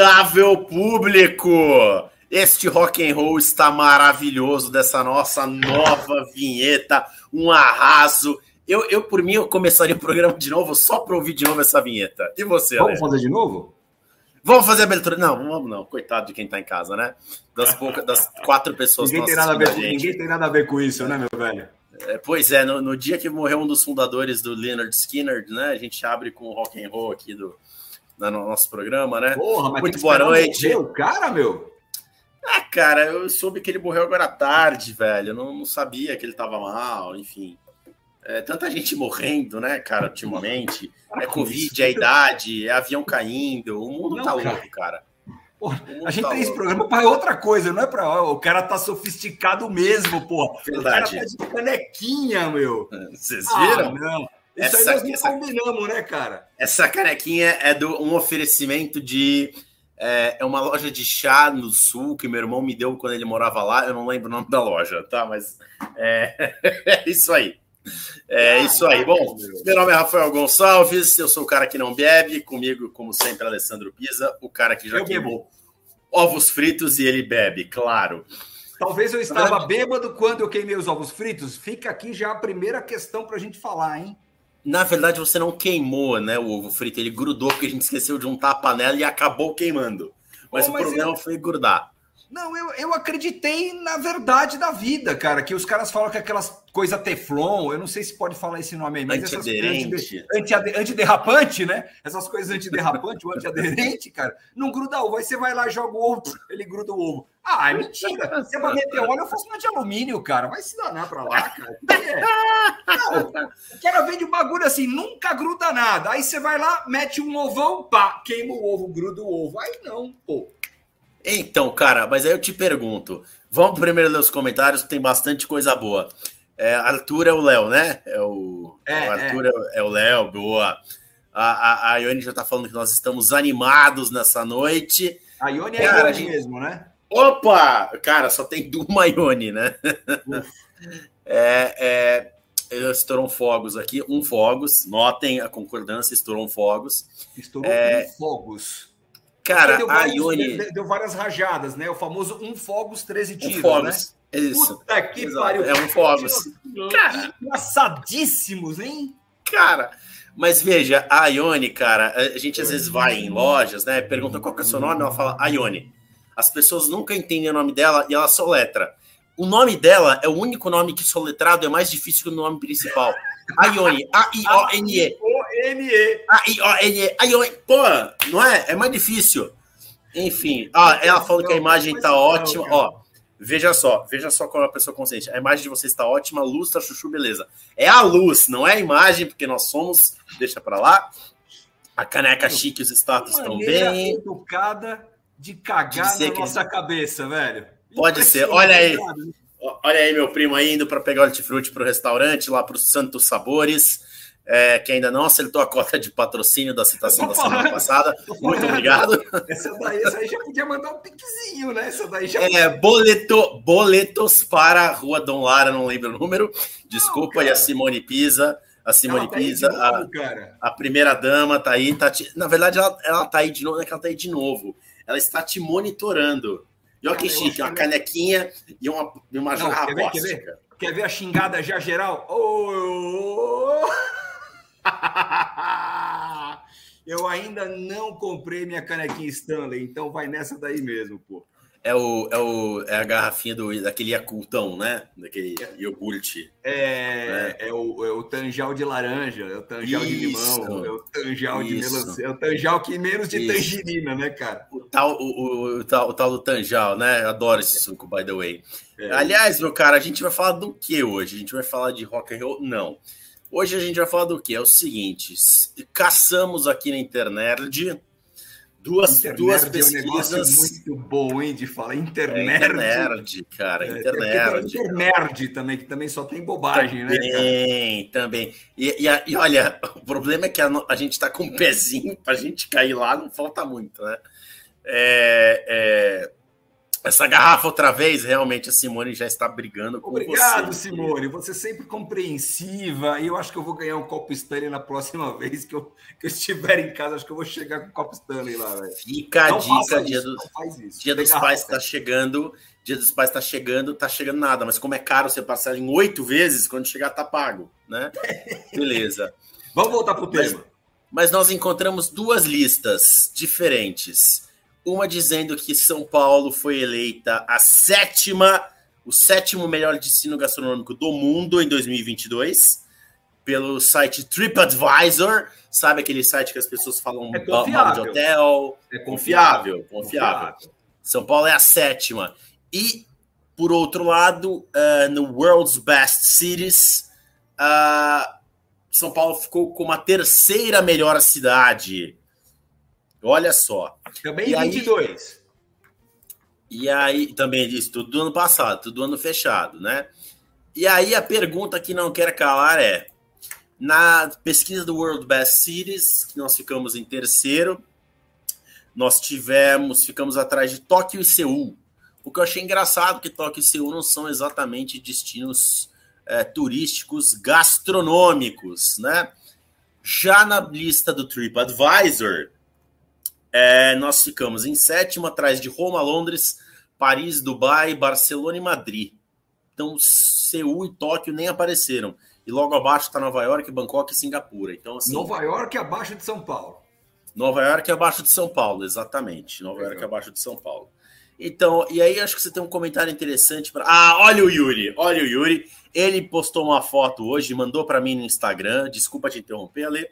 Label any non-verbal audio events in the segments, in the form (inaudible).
Respeitável público! Este rock and roll está maravilhoso dessa nossa nova vinheta, um arraso. Eu, eu por mim, eu começaria o programa de novo só para ouvir de novo essa vinheta. E você, Vamos fazer de novo? Vamos fazer a abertura? Não, vamos não. Coitado de quem está em casa, né? Das poucas, das quatro pessoas ninguém que tem nada a ver com, Ninguém tem nada a ver com isso, né, meu velho? É, pois é, no, no, dia que morreu um dos fundadores do Leonard Skinner, né? A gente abre com o rock and roll aqui do, no nosso programa, né? Porra, mas Muito boa noite. O cara, meu. Ah, cara, eu soube que ele morreu agora à tarde, velho. Eu não, não sabia que ele tava mal, enfim. É, tanta gente morrendo, né, cara, ultimamente. É Covid, é a idade, é avião caindo. O mundo não, tá louco, cara. Porra, a gente tá tem esse programa para outra coisa, não é para. O cara tá sofisticado mesmo, pô. Verdade. O cara tá de canequinha, meu. Vocês viram? Ah, não. Isso essa, aí nós não essa, combinamos, né, cara? Essa canequinha é do, um oferecimento de. É, é, uma loja de chá no sul que meu irmão me deu quando ele morava lá. Eu não lembro o nome da loja, tá? Mas é, (laughs) é isso aí. É ah, isso aí. Bom, meu nome é Rafael Gonçalves, eu sou o cara que não bebe. Comigo, como sempre, Alessandro Pisa, o cara que já eu queimou ovos fritos e ele bebe, claro. Talvez eu estava bêbado quando eu queimei os ovos fritos. Fica aqui já a primeira questão para a gente falar, hein? Na verdade, você não queimou, né, o ovo frito, ele grudou porque a gente esqueceu de untar a panela e acabou queimando. Mas oh, o mas problema eu... foi grudar. Não, eu, eu acreditei na verdade da vida, cara. Que os caras falam que aquelas coisas Teflon, eu não sei se pode falar esse nome aí, mas essas coisas anti, antiderrapante, né? Essas coisas antiderrapante, o antiaderente, cara, não gruda ovo. Aí você vai lá, joga o ovo, ele gruda o ovo. Ah, é mentira. Se é pra meter óleo, eu faço uma de alumínio, cara. Vai se danar pra lá, cara. É. (laughs) Não, o cara vende um bagulho assim, nunca gruda nada. Aí você vai lá, mete um ovão, pá, queima o ovo, gruda o ovo. Aí não, pô. Então, cara, mas aí eu te pergunto. Vamos primeiro ler os comentários, tem bastante coisa boa. É, Arthur é o Léo, né? É o, é, o Arthur é. é o Léo, boa. A, a, a Ione já tá falando que nós estamos animados nessa noite. A Ione é cara, a mesmo, né? Opa! Cara, só tem (laughs) uma Ione, né? é, é, estourou fogos aqui, um fogos. Notem a concordância, estourou um fogos. Estourou é, um fogos. Cara, deu várias, Ione. Deu, deu, várias rajadas, né? O famoso um fogos, 13 tiros. Um fogos. Né? Isso. Puta que Exato. pariu. É um fogos. Cara, engraçadíssimos, hein? Cara, mas veja, a Ione, cara, a gente às vezes vai em lojas, né? Pergunta qual que é o seu nome, ela fala Ione. As pessoas nunca entendem o nome dela e ela soletra. O nome dela é o único nome que soletrado é mais difícil que o nome principal. Ione, A-I-O-N-E. (laughs) O-N-E. A-I-O-N-E. Ione, pô, não é? É mais difícil. Enfim, ah, ela falou que a imagem tá ótima. Ó, veja só, veja só como é a pessoa consciente. A imagem de você está ótima, luz, tá chuchu, beleza. É a luz, não é a imagem, porque nós somos. Deixa pra lá. A caneca chique, os status estão bem. educada de cagar de na nossa cabeça, velho. Pode ser. Olha aí. Olha aí, meu primo aí indo para pegar o hortifruti para o restaurante, lá para os Santos Sabores, é, que ainda não acertou a cota de patrocínio da citação da semana passada. Muito obrigado. Essa daí, essa aí já podia mandar um piquezinho, né? Essa daí já. É, boleto, boletos para a Rua Dom Lara, não lembro o número. Desculpa, não, e a Simone Pisa. A Simone tá Pisa, novo, a, a, primeira dama, tá aí. Tá te... Na verdade, ela, ela tá aí de novo, não é que ela tá aí de novo. Ela está te monitorando. E olha que chique, uma canequinha e uma, e uma jarra quer ver, quer, ver? quer ver a xingada já geral? Oh! (laughs) Eu ainda não comprei minha canequinha Stanley, então vai nessa daí mesmo, pô. É, o, é, o, é a garrafinha do, daquele Yakultão, né? Daquele iogurte. É, né? é, o, é o tanjal de laranja, é o tanjal isso, de limão, é o tanjal isso. de melancia, é o tanjal que menos de isso. tangerina, né, cara? O tal, o, o, o, tal, o tal do tanjal, né? Adoro esse suco, by the way. É. Aliás, meu cara, a gente vai falar do que hoje? A gente vai falar de rock and roll? Não. Hoje a gente vai falar do que? É o seguinte: caçamos aqui na internet Duas, internet duas pesquisas. É um muito bom, hein, de falar. Internet. É, internet, cara. É, internet. internet também, que também só tem bobagem, também, né? Também, também. E, e, e, olha, o problema é que a, a gente está com um pezinho para a gente cair lá, não falta muito, né? É, é, essa garrafa outra vez, realmente a Simone já está brigando com Obrigado, você. Simone. Você é sempre compreensiva. E eu acho que eu vou ganhar um copo Stanley na próxima (laughs) vez que eu, que eu estiver em casa. Acho que eu vou chegar com o copo Stanley lá, velho. Fica a dica, dia, do, dia dos pais está chegando. Dia dos pais está chegando, tá chegando nada. Mas como é caro você passar em oito vezes, quando chegar tá pago, né? (laughs) Beleza. Vamos voltar pro tema. Mas, mas nós encontramos duas listas diferentes uma dizendo que São Paulo foi eleita a sétima, o sétimo melhor destino gastronômico do mundo em 2022, pelo site TripAdvisor. Sabe aquele site que as pessoas falam é mal de hotel? É confiável, confiável. confiável. São Paulo é a sétima. E, por outro lado, uh, no World's Best Cities, uh, São Paulo ficou como a terceira melhor cidade Olha só. Também e 22. Aí, e aí, também disse, tudo do ano passado, tudo do ano fechado, né? E aí a pergunta que não quer calar é: na pesquisa do World Best Cities, que nós ficamos em terceiro, nós tivemos, ficamos atrás de Tóquio e Seul. O que eu achei engraçado que Tóquio e Seul não são exatamente destinos é, turísticos gastronômicos, né? Já na lista do TripAdvisor, é, nós ficamos em sétimo, atrás de Roma, Londres, Paris, Dubai, Barcelona e Madrid. Então, Seul e Tóquio nem apareceram. E logo abaixo está Nova York, Bangkok e Singapura. Então, assim, Nova York abaixo de São Paulo. Nova York abaixo de São Paulo, exatamente. Nova York abaixo de São Paulo. Então, e aí acho que você tem um comentário interessante para. Ah, olha o Yuri, olha o Yuri. Ele postou uma foto hoje, mandou para mim no Instagram. Desculpa te interromper, Ale.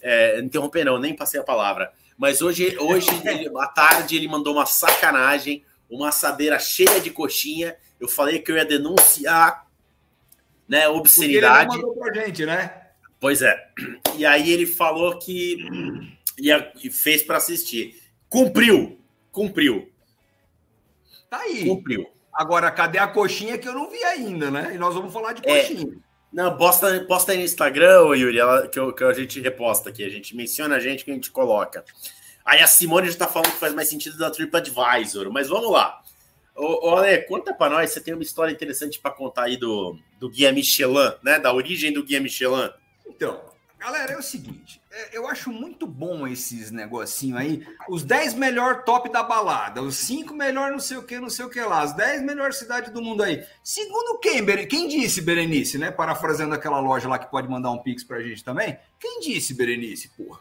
É, interromper não, nem passei a palavra. Mas hoje, hoje (laughs) à tarde, ele mandou uma sacanagem, uma assadeira cheia de coxinha. Eu falei que eu ia denunciar, né, obscenidade. Porque ele mandou pra gente, né? Pois é. E aí ele falou que ia, fez para assistir. Cumpriu, cumpriu. Tá aí. Cumpriu. Agora, cadê a coxinha que eu não vi ainda, né? E nós vamos falar de é. coxinha. É. Não, posta, posta aí no Instagram, Yuri, ela, que, que a gente reposta aqui. A gente menciona a gente que a gente coloca. Aí a Simone já tá falando que faz mais sentido da TripAdvisor, mas vamos lá. Ô, ô Ale, conta para nós, você tem uma história interessante para contar aí do, do Guia Michelin, né? Da origem do Guia Michelin. Então, galera, é o seguinte, eu acho muito bom esses negocinho aí. Os 10 melhor top da balada, os 5 melhor não sei o que, não sei o que lá, as 10 melhores cidades do mundo aí. Segundo quem, quem disse, Berenice, né? Parafraseando aquela loja lá que pode mandar um pix pra gente também. Quem disse, Berenice, porra?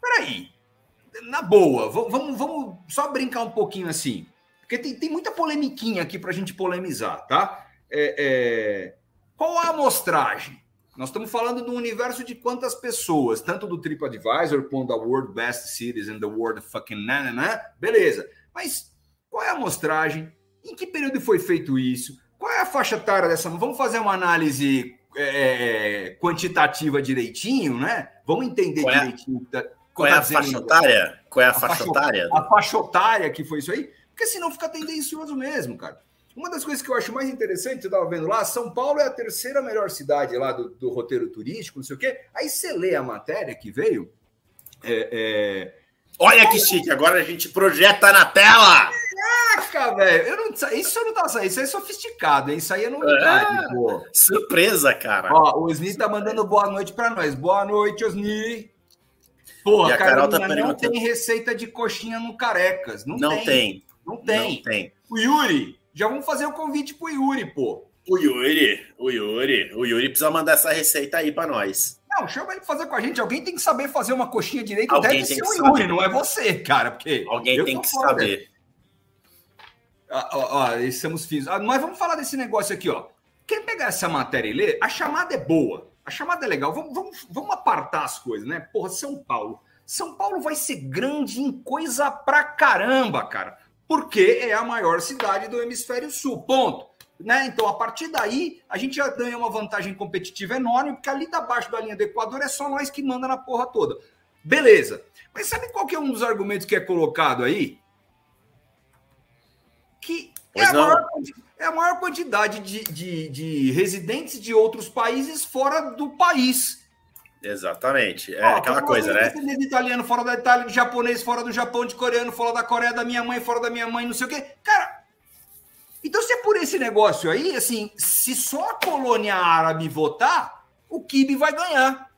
Peraí, na boa, vamos, vamos só brincar um pouquinho assim. Porque tem, tem muita polemiquinha aqui pra gente polemizar, tá? É, é... Qual a amostragem? Nós estamos falando do universo de quantas pessoas, tanto do TripAdvisor quanto da World Best Cities and the World Fucking Nanana, beleza. Mas qual é a amostragem? Em que período foi feito isso? Qual é a faixa etária dessa? Vamos fazer uma análise é, é quantitativa direitinho, né? Vamos entender qual é, direitinho. Tá, qual é a faixa etária? Qual é a, a faixa etária? A faixa etária que foi isso aí? Porque senão fica tendencioso mesmo, cara. Uma das coisas que eu acho mais interessante, eu estava vendo lá, São Paulo é a terceira melhor cidade lá do, do roteiro turístico, não sei o quê. Aí você lê a matéria que veio. É, é... Olha que chique, agora a gente projeta na tela! Caraca, velho! Não, isso não tá, Isso é sofisticado, hein? Isso aí é novidade, é, pô. Surpresa, cara. Ó, o Osni tá mandando boa noite para nós. Boa noite, Osni. Porra, a Carol tá não tem receita de coxinha no Carecas. Não, não tem. tem. Não tem. Não tem. O Yuri, já vamos fazer o convite pro Yuri, pô. O Yuri, o Yuri, o Yuri precisa mandar essa receita aí para nós. Não, chama ele pra fazer com a gente. Alguém tem que saber fazer uma coxinha direito. Alguém Deve ser o Yuri, saber. não é você, cara. Porque Alguém tem que saber. Ah, ó, ó, estamos fins. Ah, mas vamos falar desse negócio aqui, ó. Quem pegar essa matéria e ler, a chamada é boa. A chamada é legal. Vamos, vamos, vamos apartar as coisas, né? Porra, São Paulo. São Paulo vai ser grande em coisa pra caramba, cara porque é a maior cidade do hemisfério sul. Ponto. Né? Então, a partir daí, a gente já ganha uma vantagem competitiva enorme, porque ali abaixo da linha do Equador é só nós que manda na porra toda. Beleza. Mas sabe qual que é um dos argumentos que é colocado aí? Que é a, maior, é a, maior, quantidade de, de, de residentes de outros países fora do país. Exatamente. É Ó, aquela coisa, né? De italiano fora da Itália, de japonês fora do Japão, de coreano fora da Coreia, da minha mãe fora da minha mãe, não sei o quê. Cara, Então, se é por esse negócio aí, assim, se só a colônia árabe votar, o Kibe vai ganhar.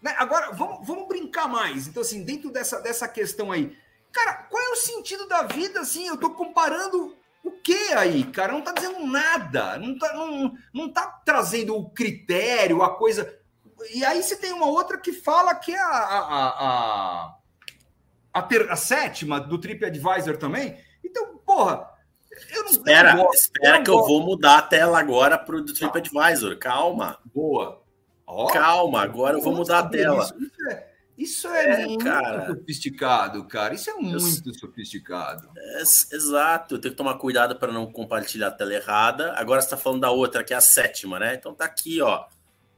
Né? Agora, vamos, vamos brincar mais. Então, assim, dentro dessa, dessa questão aí, cara, qual é o sentido da vida, assim? Eu tô comparando o que aí, cara? Não tá dizendo nada, não tá, não, não tá trazendo o critério, a coisa. E aí você tem uma outra que fala que é a, a, a, a, ter, a sétima do TripAdvisor também. Então, porra, eu não, espera, eu não gosto, espera eu que eu vou mudar a tela agora para o do TripAdvisor. Calma. Boa. Oh, Calma, agora eu vou mudar a tela. Isso, isso é, isso é, é muito cara, sofisticado, cara. Isso é muito eu, sofisticado. É, exato. Eu tenho que tomar cuidado para não compartilhar a tela errada. Agora você está falando da outra, que é a sétima, né? Então tá aqui, ó.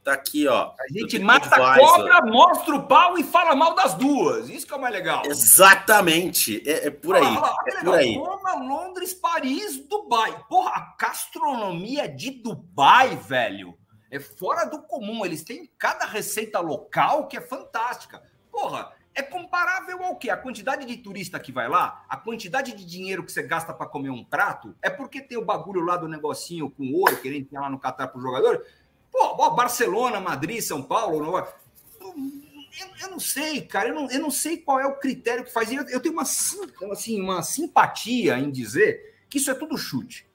Tá aqui, ó. A gente mata a cobra, mostra o pau e fala mal das duas. Isso que é o mais legal. Exatamente. É, é por aí. Olha lá, olha é por aí. Roma, Londres, Paris, Dubai. Porra, a gastronomia de Dubai, velho, é fora do comum. Eles têm cada receita local que é fantástica. Porra, é comparável ao quê? A quantidade de turista que vai lá, a quantidade de dinheiro que você gasta para comer um prato, é porque tem o bagulho lá do negocinho com ouro que ele tem lá no Catar para o jogador. Pô, Barcelona, Madrid, São Paulo, Nova... eu, eu, não sei, cara, eu não, eu não sei qual é o critério que faz. Eu, eu tenho uma, assim, uma simpatia em dizer que isso é tudo chute.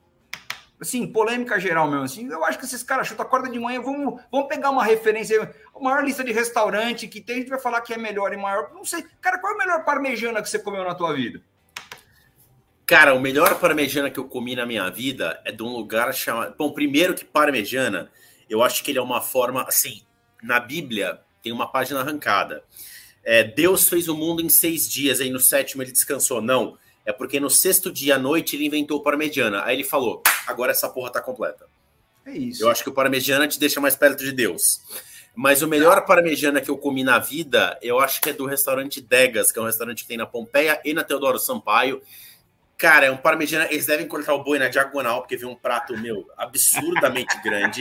Assim, polêmica geral mesmo. Assim, eu acho que esses caras chutam, acorda de manhã, vamos, vamos pegar uma referência, a maior lista de restaurante que tem, a gente vai falar que é melhor e maior. Não sei. Cara, qual é a melhor parmejana que você comeu na tua vida? Cara, o melhor parmejana que eu comi na minha vida é de um lugar chamado. Bom, primeiro que parmejana eu acho que ele é uma forma, assim, na Bíblia tem uma página arrancada. É, Deus fez o mundo em seis dias, aí no sétimo ele descansou. Não, é porque no sexto dia à noite ele inventou o parmegiana. Aí ele falou: agora essa porra tá completa. É isso. Eu acho que o parmegiana te deixa mais perto de Deus. Mas o melhor parmegiana que eu comi na vida, eu acho que é do restaurante Degas, que é um restaurante que tem na Pompeia e na Teodoro Sampaio. Cara, é um parmegiana. Eles devem cortar o boi na diagonal, porque vem um prato, meu, absurdamente (laughs) grande.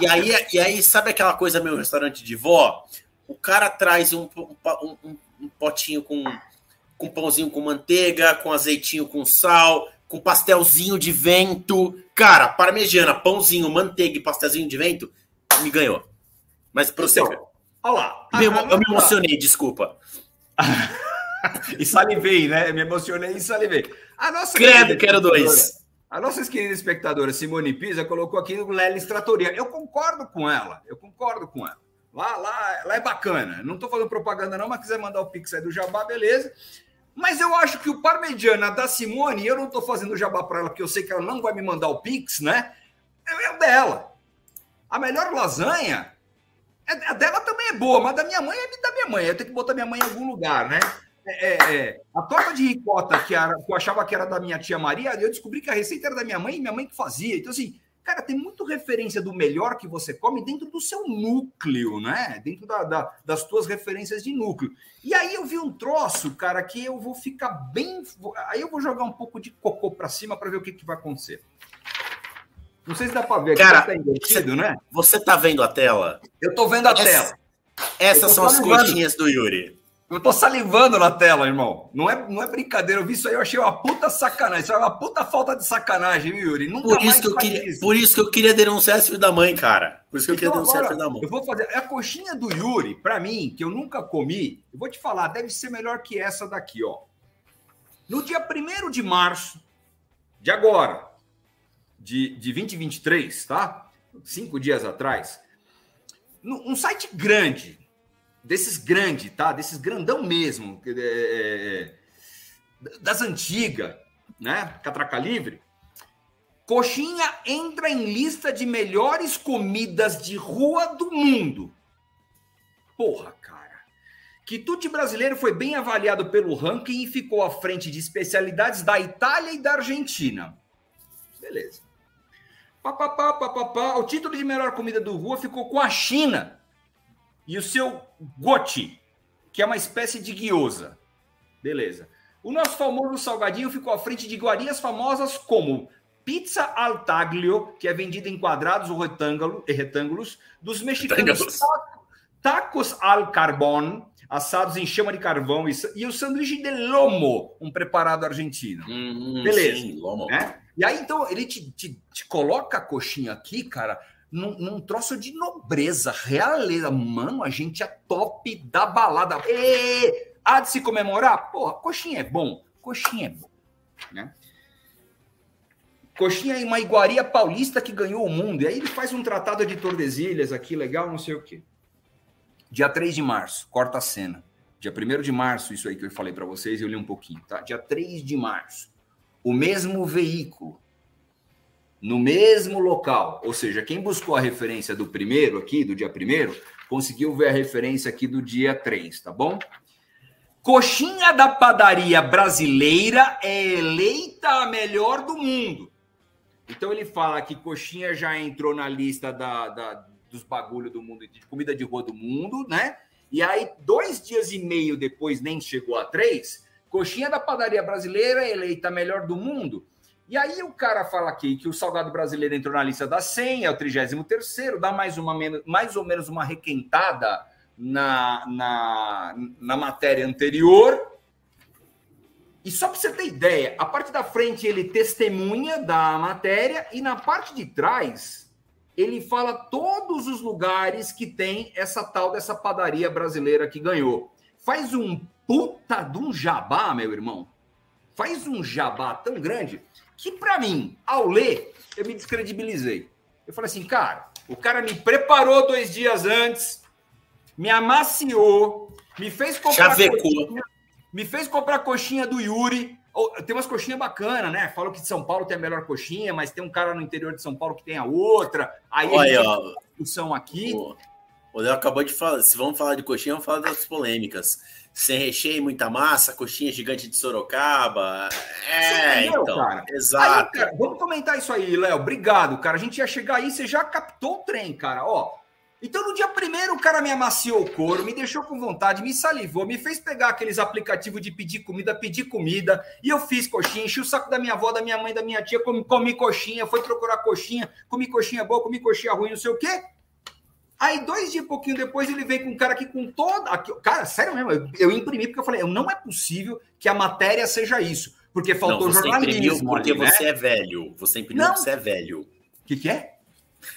E aí, e aí, sabe aquela coisa, meu restaurante de vó? O cara traz um, um, um, um potinho com, com pãozinho com manteiga, com azeitinho com sal, com pastelzinho de vento. Cara, parmegiana, pãozinho, manteiga e pastelzinho de vento, me ganhou. Mas prossiga. Então, olha lá. Eu, eu me emocionei, desculpa. (laughs) e salivei, né? Me emocionei e salivei. A nossa Credo, quero dois. A nossa querida espectadora Simone Pisa colocou aqui no Lelis Tratoria. Eu concordo com ela, eu concordo com ela. Lá, lá, lá é bacana. Não estou fazendo propaganda, não, mas quiser mandar o Pix aí do Jabá, beleza. Mas eu acho que o Parmegiana da Simone, eu não estou fazendo Jabá para ela, porque eu sei que ela não vai me mandar o Pix, né? É o dela. A melhor lasanha, é, a dela também é boa, mas da minha mãe é da minha mãe. Eu tenho que botar minha mãe em algum lugar, né? É, é, é, a torta de ricota que, era, que eu achava que era da minha tia Maria, eu descobri que a receita era da minha mãe e minha mãe que fazia. Então, assim, cara, tem muito referência do melhor que você come dentro do seu núcleo, né? Dentro da, da, das tuas referências de núcleo. E aí eu vi um troço, cara, que eu vou ficar bem. Aí eu vou jogar um pouco de cocô para cima para ver o que, que vai acontecer. Não sei se dá para ver. Cara, tá invertido, você, né? Você tá vendo a tela? Eu tô vendo a Essa, tela. Essas são as coxinhas do Yuri. Eu tô salivando na tela, irmão. Não é, não é brincadeira. Eu vi isso aí, eu achei uma puta sacanagem. Isso é uma puta falta de sacanagem, viu, Yuri? Nunca por isso, que eu queria, isso. por isso que eu queria denunciar esse filho da mãe, cara. Por isso que eu queria então, denunciar esse filho da mãe. Eu vou fazer. A coxinha do Yuri, para mim, que eu nunca comi, eu vou te falar, deve ser melhor que essa daqui, ó. No dia 1 de março de agora, de, de 2023, tá? Cinco dias atrás, um site grande, desses grandes, tá? Desses grandão mesmo, é, é, é, das antigas, né? Catraca livre. Coxinha entra em lista de melhores comidas de rua do mundo. Porra, cara. Quitute brasileiro foi bem avaliado pelo ranking e ficou à frente de especialidades da Itália e da Argentina. Beleza. Papapá, papapá. O título de melhor comida do rua ficou com a China e o seu gote, que é uma espécie de guiosa. Beleza. O nosso famoso salgadinho ficou à frente de iguarias famosas como pizza al taglio, que é vendida em quadrados ou retângulo, retângulos, dos mexicanos tacos al carbón, assados em chama de carvão e, e o sanduíche de lomo, um preparado argentino. Hum, Beleza. Sim, lomo. Né? E aí, então, ele te, te, te coloca a coxinha aqui, cara, num, num, troço de nobreza, realeza. Mano, a gente é top da balada. E, há de se comemorar? Porra, coxinha é bom. Coxinha é bom. Né? Coxinha em uma iguaria paulista que ganhou o mundo. E aí ele faz um tratado de Tordesilhas aqui, legal, não sei o quê. Dia 3 de março, corta a cena. Dia 1 de março, isso aí que eu falei para vocês, eu li um pouquinho, tá? Dia 3 de março. O mesmo veículo, no mesmo local. Ou seja, quem buscou a referência do primeiro aqui, do dia 1 conseguiu ver a referência aqui do dia 3, tá bom? Coxinha da padaria brasileira é eleita a melhor do mundo. Então ele fala que coxinha já entrou na lista da, da dos bagulho do mundo, de comida de rua do mundo, né? E aí, dois dias e meio depois, nem chegou a três, coxinha da padaria brasileira eleita melhor do mundo. E aí o cara fala aqui que o salgado brasileiro entrou na lista da 100, é o 33º, dá mais, uma, mais ou menos uma requentada na, na, na matéria anterior. E só para você ter ideia, a parte da frente ele testemunha da matéria e na parte de trás ele fala todos os lugares que tem essa tal dessa padaria brasileira que ganhou. Faz um puta de um jabá, meu irmão. Faz um jabá tão grande que, para mim, ao ler, eu me descredibilizei. Eu falei assim, cara, o cara me preparou dois dias antes, me amaciou, me fez comprar. Coxinha, me fez comprar coxinha do Yuri, tem umas coxinhas bacanas, né? Falam que de São Paulo tem a melhor coxinha, mas tem um cara no interior de São Paulo que tem a outra. Aí Olha, a gente discussão aqui. O Léo acabou de falar. Se vamos falar de coxinha, vamos falar das polêmicas. Sem recheio, muita massa, coxinha gigante de Sorocaba. É, entendeu, então. Cara? Exato. Aí, cara, vamos comentar isso aí, Léo. Obrigado, cara. A gente ia chegar aí, você já captou o trem, cara. Ó, então, no dia primeiro, o cara me amaciou o couro, me deixou com vontade, me salivou, me fez pegar aqueles aplicativos de pedir comida, pedir comida, e eu fiz coxinha, enchi o saco da minha avó, da minha mãe, da minha tia, comi, comi coxinha, foi procurar coxinha, comi coxinha boa, comi coxinha ruim, não sei o quê. Aí, dois dias, pouquinho depois, ele vem com um cara aqui com toda. Aqui, cara, sério mesmo, eu, eu imprimi porque eu falei, não é possível que a matéria seja isso, porque faltou não, você jornalismo. porque ali, você né? é velho. Você imprimiu porque você é velho. O que, que é?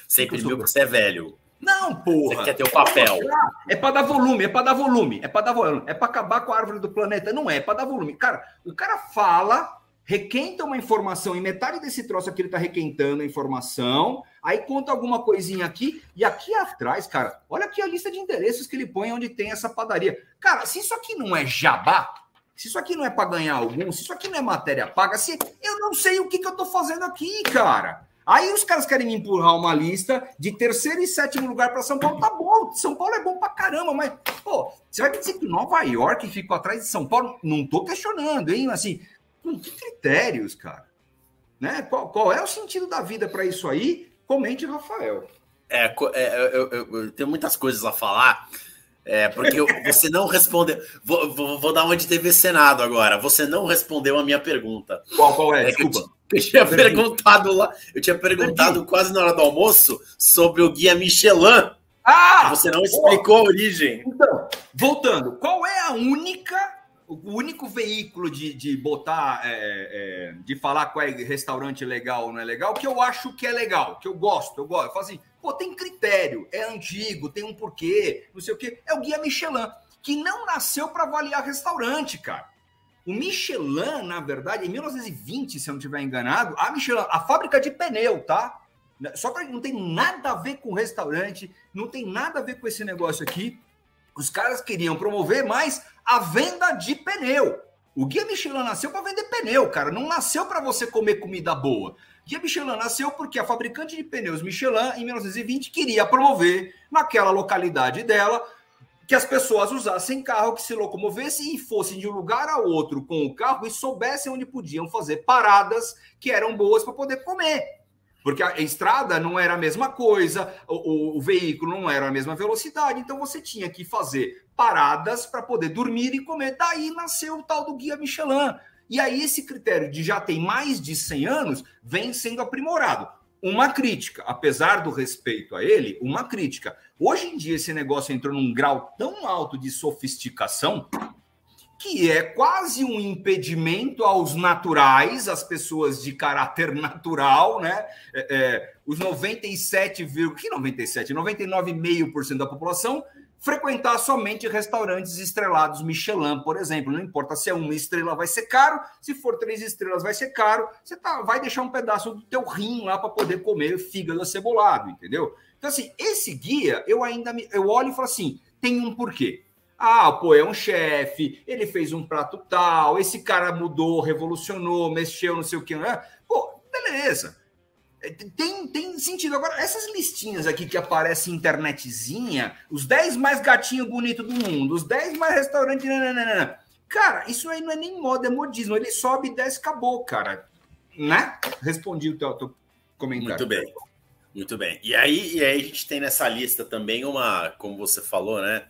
Você imprimiu porque você é velho. Não, porra. Você quer ter o papel. É para dar volume, é para dar volume, é para dar volume, é para acabar com a árvore do planeta. Não é, é para dar volume. Cara, o cara fala, requenta uma informação, e metade desse troço aqui ele tá requentando a informação, aí conta alguma coisinha aqui, e aqui atrás, cara, olha aqui a lista de endereços que ele põe onde tem essa padaria. Cara, se isso aqui não é jabá, se isso aqui não é para ganhar algum, se isso aqui não é matéria paga, se eu não sei o que, que eu tô fazendo aqui, cara. Aí os caras querem empurrar uma lista de terceiro e sétimo lugar para São Paulo. Tá bom, São Paulo é bom pra caramba, mas, pô, você vai me dizer que Nova York ficou atrás de São Paulo? Não tô questionando, hein? Assim, com que critérios, cara? Né? Qual, qual é o sentido da vida para isso aí? Comente, Rafael. É, é eu, eu, eu, tenho muitas coisas a falar. É, porque você não respondeu. Vou, vou, vou, dar uma de TV Senado agora. Você não respondeu a minha pergunta. Qual, qual é? é Desculpa. Eu tinha perguntado lá, eu tinha perguntado quase na hora do almoço sobre o guia Michelin. Ah! Você não explicou a origem. Então, voltando, qual é a única, o único veículo de, de botar, é, é, de falar qual é restaurante legal ou não é legal, que eu acho que é legal, que eu gosto, eu gosto. Eu falo assim, pô, tem critério, é antigo, tem um porquê, não sei o quê. É o guia Michelin, que não nasceu para avaliar restaurante, cara. O Michelin, na verdade, em 1920, se eu não estiver enganado, a Michelin, a fábrica de pneu, tá? Só para não tem nada a ver com restaurante, não tem nada a ver com esse negócio aqui. Os caras queriam promover mais a venda de pneu. O Guia Michelin nasceu para vender pneu, cara. Não nasceu para você comer comida boa. Guia Michelin nasceu porque a fabricante de pneus Michelin, em 1920, queria promover naquela localidade dela que as pessoas usassem carro, que se locomovessem e fossem de um lugar a outro com o carro e soubessem onde podiam fazer paradas que eram boas para poder comer. Porque a estrada não era a mesma coisa, o, o, o, veículo não era a mesma velocidade, então você tinha que fazer paradas para poder dormir e comer. Daí nasceu o tal do Guia Michelin. E aí esse critério de já tem mais de 100 anos vem sendo aprimorado. uma crítica, apesar do respeito a ele, uma crítica. Hoje em dia esse negócio entrou num grau tão alto de sofisticação que é quase um impedimento aos naturais, às pessoas de caráter (laughs) natural, né? É, é, os 97, que 97? 99,5% da população frequentar somente restaurantes estrelados Michelin, por exemplo. Não importa se é uma estrela, vai ser caro. Se for três estrelas, vai ser caro. Você tá, vai deixar um pedaço do teu rim lá para poder comer fígado acebolado, entendeu? Então, assim, esse guia, eu ainda me, eu olho e falo assim, tem um porquê. Ah, pô, é um chefe, ele fez um prato tal, esse cara mudou, revolucionou, mexeu, não sei o que. Né? Pô, beleza. É, tem, tem sentido. Agora, essas listinhas aqui que aparecem internetzinha, os 10 mais gatinho bonito do mundo, os 10 mais restaurantes. Nananana. Cara, isso aí não é nem moda, é modismo. Ele sobe e desce, acabou, cara. Né? Respondi o teu, teu comentário. Muito bem. Muito bem. E aí, e aí a gente tem nessa lista também uma, como você falou, né?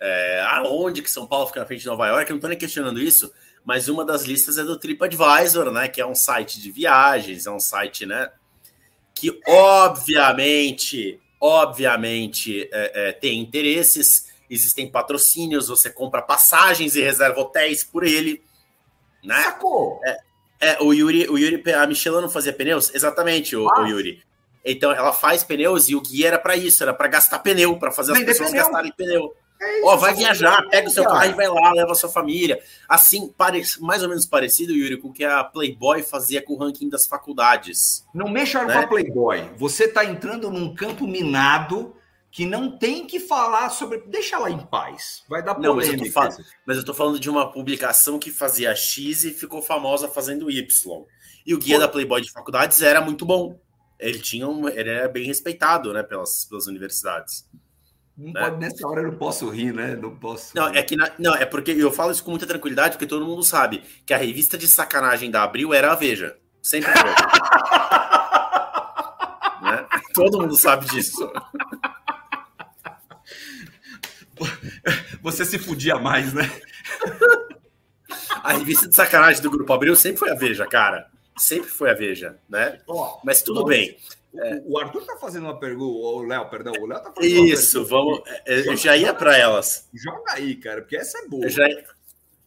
É, aonde que São Paulo fica na frente de Nova York, eu não estou nem questionando isso, mas uma das listas é do TripAdvisor, né? Que é um site de viagens, é um site, né? Que obviamente, obviamente é, é, tem interesses, existem patrocínios, você compra passagens e reserva hotéis por ele, né? Sacou? É, é, o Yuri, o Yuri, a Michelin não fazia pneus? Exatamente, o, o Yuri. Então ela faz pneus e o guia era para isso, era para gastar pneu, para fazer as Vender pessoas pneu. gastarem pneu. É Ó, vai viajar, pega o seu carro e vai lá, leva a sua família. Assim, mais ou menos parecido, Yuri, com o que a Playboy fazia com o ranking das faculdades. Não mexa né? com a Playboy. Você está entrando num campo minado que não tem que falar sobre. Deixa ela em paz. Vai dar polêmica. Não, mas eu, tô falando, mas eu tô falando de uma publicação que fazia X e ficou famosa fazendo Y. E o guia Pô. da Playboy de faculdades era muito bom. Ele tinha um, ele era bem respeitado, né, pelas, pelas universidades. Não né? pode, nessa hora eu não posso rir, né? Não posso. Não, é que na, não, é porque eu falo isso com muita tranquilidade, porque todo mundo sabe que a revista de sacanagem da Abril era a Veja. Sempre foi. (laughs) né? Todo mundo sabe disso. Você se fudia mais, né? A revista de sacanagem do Grupo Abril sempre foi a Veja, cara. Sempre foi a Veja, né? Oh, Mas tudo bem. É. O Arthur está fazendo uma pergunta, o Léo, perdão, o Léo está fazendo Isso, vamos. É, eu já ia para elas. Joga aí, cara, porque essa é boa. Já...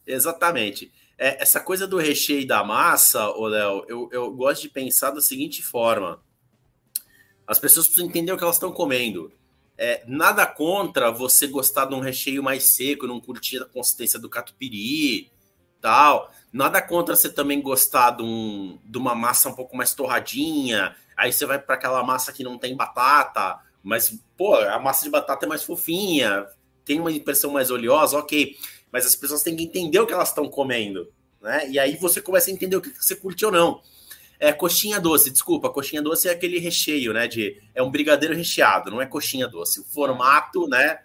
Exatamente. É, essa coisa do recheio da massa, o Léo, eu, eu gosto de pensar da seguinte forma: as pessoas precisam entender o que elas estão comendo. É, nada contra você gostar de um recheio mais seco, não curtir a consistência do catupiry, tal. Nada contra você também gostar de, um, de uma massa um pouco mais torradinha, Aí você vai para aquela massa que não tem batata, mas, pô, a massa de batata é mais fofinha, tem uma impressão mais oleosa, ok. Mas as pessoas têm que entender o que elas estão comendo, né? E aí você começa a entender o que você curte ou não. É coxinha doce, desculpa, coxinha doce é aquele recheio, né? De, é um brigadeiro recheado, não é coxinha doce. O formato, né?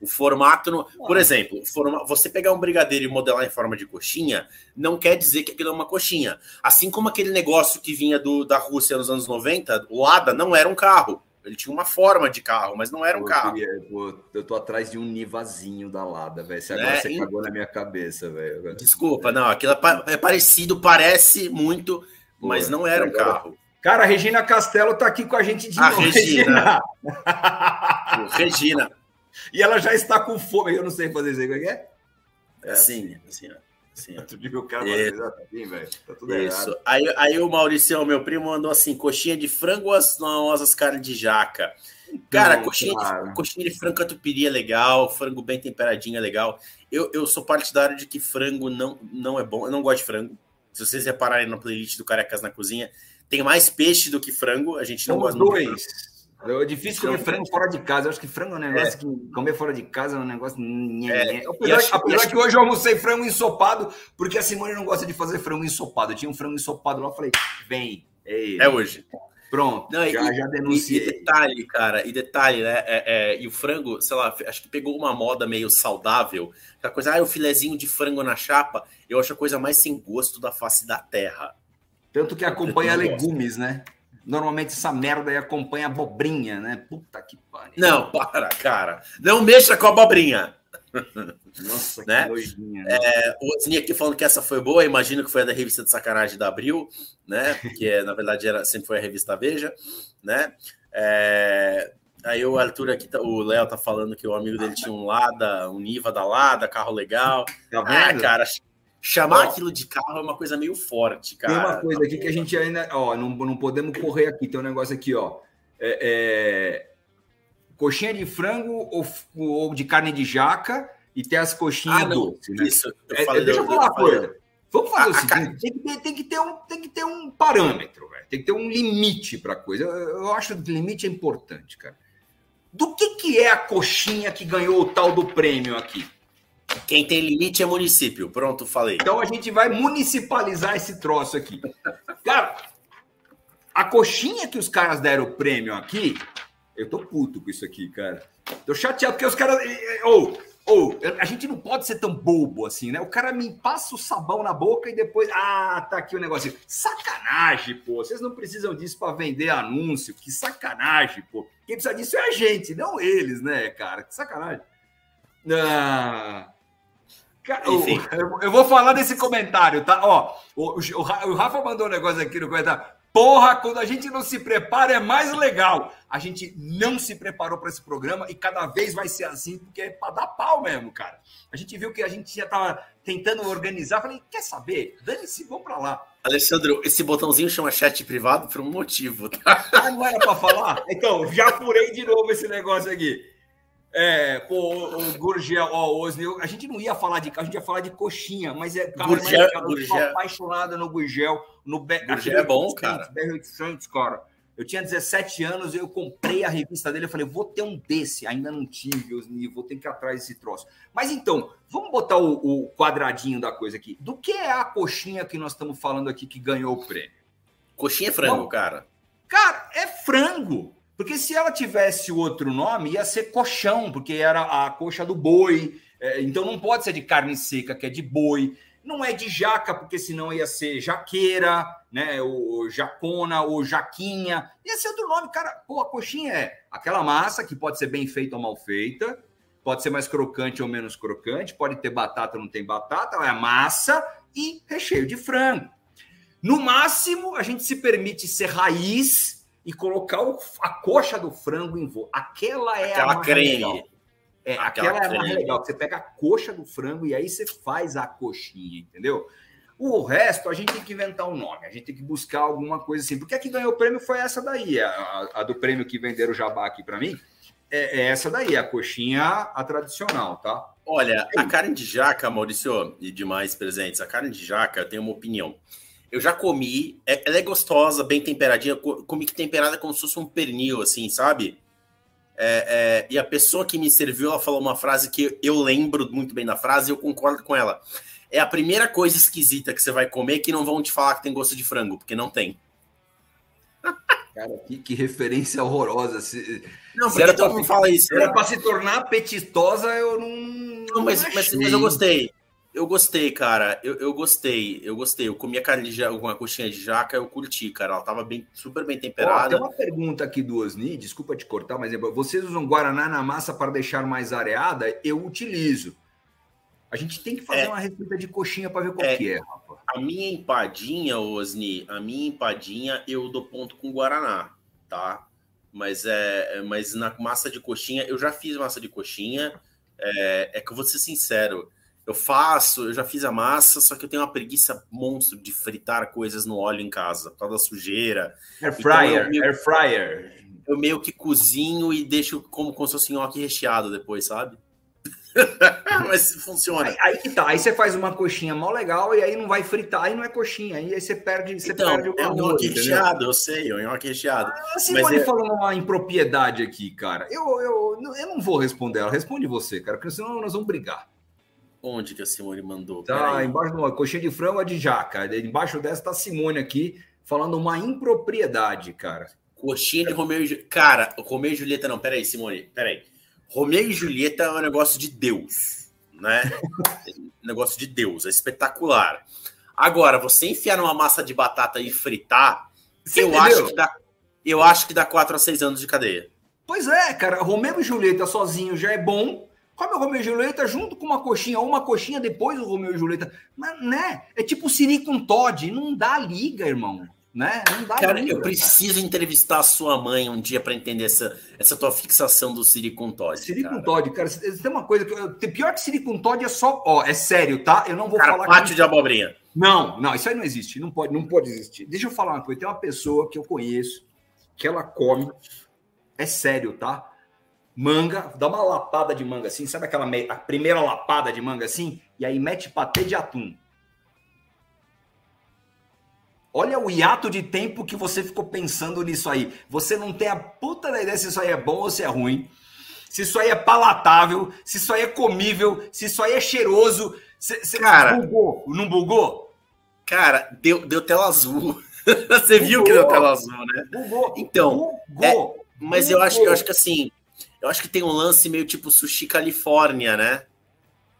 O formato, no, por exemplo, forma, você pegar um brigadeiro e modelar em forma de coxinha, não quer dizer que aquilo é uma coxinha. Assim como aquele negócio que vinha do, da Rússia nos anos 90, o Lada não era um carro. Ele tinha uma forma de carro, mas não era um eu carro. Queria, eu tô atrás de um Nivazinho da Lada, velho. Agora é, você cagou na minha cabeça, velho. Desculpa, não. Aquilo é, é parecido, parece muito, Pô, mas não era um carro. Cara, a Regina Castelo tá aqui com a gente de a novo. Regina. Regina. E ela já está com fome. Eu não sei fazer isso aí, como é que é? É assim, assim, ó. Assim, ó. O cara é. assim, velho? Tá tudo isso. errado. Aí, aí o Maurício, meu primo, mandou assim: coxinha de frango ou as famosas carnes de jaca? Cara, não, coxinha, De, coxinha de frango catupiry é legal, frango bem temperadinho é legal. Eu, eu sou partidário de que frango não, não é bom. Eu não gosto de frango. Se vocês repararem na playlist do Carecas na Cozinha, tem mais peixe do que frango. A gente não Somos gosta dois. É difícil comer frango fora de casa. Eu acho que frango é um negócio é. que comer fora de casa é um negócio. É. Apesar, acho, apesar que hoje eu almocei frango ensopado, porque a Simone não gosta de fazer frango ensopado. Eu tinha um frango ensopado lá, falei, vem. É, é hoje. Pronto, não, já, e, já denunciei. E, detalhe, cara, e detalhe, né? É, é, e o frango, sei lá, acho que pegou uma moda meio saudável. Aquela coisa, ah, o filezinho de frango na chapa, eu acho a coisa mais sem gosto da face da terra. Tanto que acompanha legumes, né? Normalmente essa merda aí acompanha abobrinha, né? Puta que pariu. Não, para, cara. Não mexa com a abobrinha. Nossa, né? que né? É, o Osni aqui falando que essa foi boa, imagino que foi a da revista de sacanagem da Abril, né? Que é, na verdade era, sempre foi a revista Veja, né? É, aí o Arthur aqui, tá, o Léo tá falando que o amigo dele tinha um Lada, um Niva da Lada, carro legal. Tá ah, cara, chamar ó, aquilo de carro é uma coisa meio forte, cara. Tem uma coisa aqui que a gente ainda, ó, não, não podemos correr aqui, tem um negócio aqui, ó. É, é, coxinha de frango ou, ou, de carne de jaca e tem as coxinhas ah, doces, né? Isso, eu é, falei, deixa eu falar uma coisa. Vamos fazer a, o seguinte: tem, que ter, tem, que ter um, tem que ter um parâmetro, velho. Tem que ter um limite para coisa. Eu, eu acho que o limite é importante, cara. Do que, que é a coxinha que ganhou o tal do prêmio aqui? Quem tem limite é município. Pronto, falei. Então a gente vai municipalizar esse troço aqui. Cara, a coxinha que os caras deram o prêmio aqui, eu tô puto com isso aqui, cara. Tô chateado porque os caras. Ou, oh, ou, oh, a gente não pode ser tão bobo assim, né? O cara me passa o sabão na boca e depois. Ah, tá aqui o negócio. Sacanagem, pô. Vocês não precisam disso para vender anúncio. Que sacanagem, pô. Quem precisa disso é a gente, não eles, né, cara? Que sacanagem. Ah. Cara, eu, eu, vou falar desse comentário, tá? Ó, o, o, o Rafa mandou um negócio aqui no comentário. Porra, quando a gente não se prepara é mais legal. A gente não se preparou para esse programa e cada vez vai ser assim, porque é para dar pau mesmo, cara. A gente viu que a gente já tava tentando organizar. Falei, quer saber? Dane-se, vamos para lá. Alessandro, esse botãozinho chama chat privado por um motivo, tá? Ah, não era para falar? Então, já furei de novo esse negócio aqui. É, pô, o Gurgel, ó, o Osnil, a gente não ia falar de a gente ia falar de coxinha, mas é cara, Gurgel, mas, cara, eu apaixonado no Gurgel, no Gurgel é bom, cara. BR800, cara. Eu tinha 17 anos, eu comprei a revista dele, eu falei, vou ter um desse, ainda não tive, Osnil, vou ter que ir atrás desse troço. Mas então, vamos botar o, o quadradinho da coisa aqui. Do que é a coxinha que nós estamos falando aqui que ganhou o prêmio? Coxinha é frango, cara. Cara, é frango. Porque se ela tivesse outro nome, ia ser colchão, porque era a coxa do boi. É, então não pode ser de carne seca, que é de boi. Não é de jaca, porque senão ia ser jaqueira, né? Ou jacona, ou jaquinha. Ia ser outro nome, cara. Pô, a coxinha é aquela massa que pode ser bem feita ou mal feita, pode ser mais crocante ou menos crocante, pode ter batata ou não tem batata, é massa e recheio de frango. No máximo, a gente se permite ser raiz e colocar o, a coxa do frango em voo. Aquela é aquela a creme. Legal. É, aquela, aquela é a mais legal. Você pega a coxa do frango e aí você faz a coxinha, entendeu? O resto a gente tem que inventar um nome, a gente tem que buscar alguma coisa assim. Porque a que ganhou o prêmio foi essa daí, a, a do prêmio que venderam o jabá aqui para mim. É, é, essa daí, a coxinha a tradicional, tá? Olha, é a carne de jaca, Maurício, e demais presentes, a carne de jaca, eu tenho uma opinião. Eu já comi, é, ela é gostosa, bem temperadinha. Comi que temperada como se fosse um pernil, assim, sabe? É, é, e a pessoa que me serviu, ela falou uma frase que eu lembro muito bem da frase e eu concordo com ela. É a primeira coisa esquisita que você vai comer que não vão te falar que tem gosto de frango, porque não tem. Cara, que, que referência horrorosa. Se, não, porque era todo mundo fala isso. Era né? para se tornar apetitosa, eu não. Não, mas, mas, mas, eu gostei. Eu gostei, cara. Eu, eu gostei. Eu gostei. Eu comi a carne de uma coxinha de jaca, eu curti, cara. Ela tava bem, super bem temperada. tem uma pergunta aqui do Osni, desculpa te cortar, mas é vocês usam guaraná na massa para deixar mais areada? Eu utilizo. A gente tem que fazer é, uma receita de coxinha para ver qual é, que é, Rafa. A minha empadinha, Osni, a minha empadinha eu dou ponto com guaraná, tá? Mas é, mas na massa de coxinha, eu já fiz massa de coxinha. É, é que eu vou ser sincero, eu faço, eu já fiz a massa, só que eu tenho uma preguiça monstro de fritar coisas no óleo em casa, por causa da sujeira. Air então, fryer, então air fryer. Eu meio que cozinho e deixo como, como se fosse nhoque recheado depois, sabe? (laughs) Mas funciona. Aí, aí, que tá. Aí você faz uma coxinha mó legal e aí não vai fritar, aí não é coxinha. Aí, aí você perde, você então, perde o É um nhoque recheado, eu sei, é um nhoque recheado. Ah, você Mas pode é... falar uma impropriedade aqui, cara. Eu, eu, eu não vou responder ela. Responde você, cara, porque senão nós vamos brigar. Onde que a Simone mandou? Tá, embaixo uma coxinha de frango é de jaca. Embaixo dessa tá a Simone aqui falando uma impropriedade, cara. Coxinha de Romeu e Julieta. Cara, Romeu e Julieta não, peraí, Simone, peraí. Romeu e Julieta é um negócio de Deus, né? (laughs) negócio de Deus, é espetacular. Agora, você enfiar numa massa de batata e fritar, eu acho, que dá, eu acho que dá 4 a 6 anos de cadeia. Pois é, cara, Romeu e Julieta sozinho já é bom come o Romeu e Julieta junto com uma coxinha, ou uma coxinha depois do Romeu e Julieta. Mas, né? É tipo Siri com Todd, não dá liga, irmão. Né? Não dá cara, liga, eu preciso cara. entrevistar a sua mãe um dia para entender essa, essa tua fixação do Siri com Todd. Siri com Todd, cara, tem uma coisa que pior que Siri com Todd é só, ó, é sério, tá? Eu não vou cara, falar pátio que... de abobrinha. Não, não, isso aí não existe, não pode, não pode existir. Deixa eu falar uma coisa, tem uma pessoa que eu conheço que ela come, é sério, tá? Manga, dá uma lapada de manga assim, sabe aquela a primeira lapada de manga assim? E aí mete patê de atum. Olha o hiato de tempo que você ficou pensando nisso aí. Você não tem a puta da ideia se isso aí é bom ou se é ruim. Se isso aí é palatável, se isso aí é comível, se isso aí é cheiroso. Você cara, bugou, não bugou? Cara, deu, deu tela azul. (laughs) você bugou, viu que deu tela azul, né? Bugou. Então, bugou, é, mas bugou. eu acho, eu acho que assim, eu acho que tem um lance meio tipo Sushi Califórnia, né?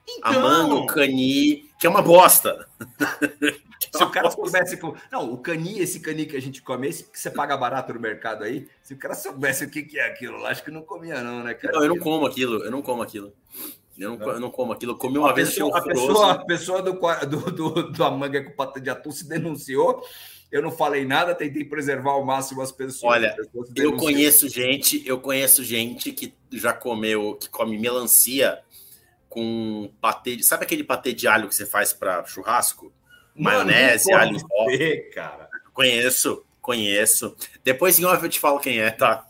Então... A mango, cani, que é uma bosta. (laughs) se o cara soubesse com. Não, o cani, esse cani que a gente come, esse que você paga barato no mercado aí, se o cara soubesse o que, é aquilo, acho que não comia, não, né, cara? Não, eu não como aquilo, eu não como aquilo. Eu não, não. Eu não como aquilo. Eu comi uma a vez pessoa, a pessoa, a pessoa do, do, do, do manga com pata de atum se denunciou eu não falei nada, tentei preservar ao máximo as pessoas. Olha, pessoas eu conheço gente, eu conheço gente que já comeu, que come melancia com patê, de, sabe aquele patê de alho que você faz para churrasco? Maionese, alho pó. cara. Conheço, conheço. Depois em off eu te falo quem é, tá?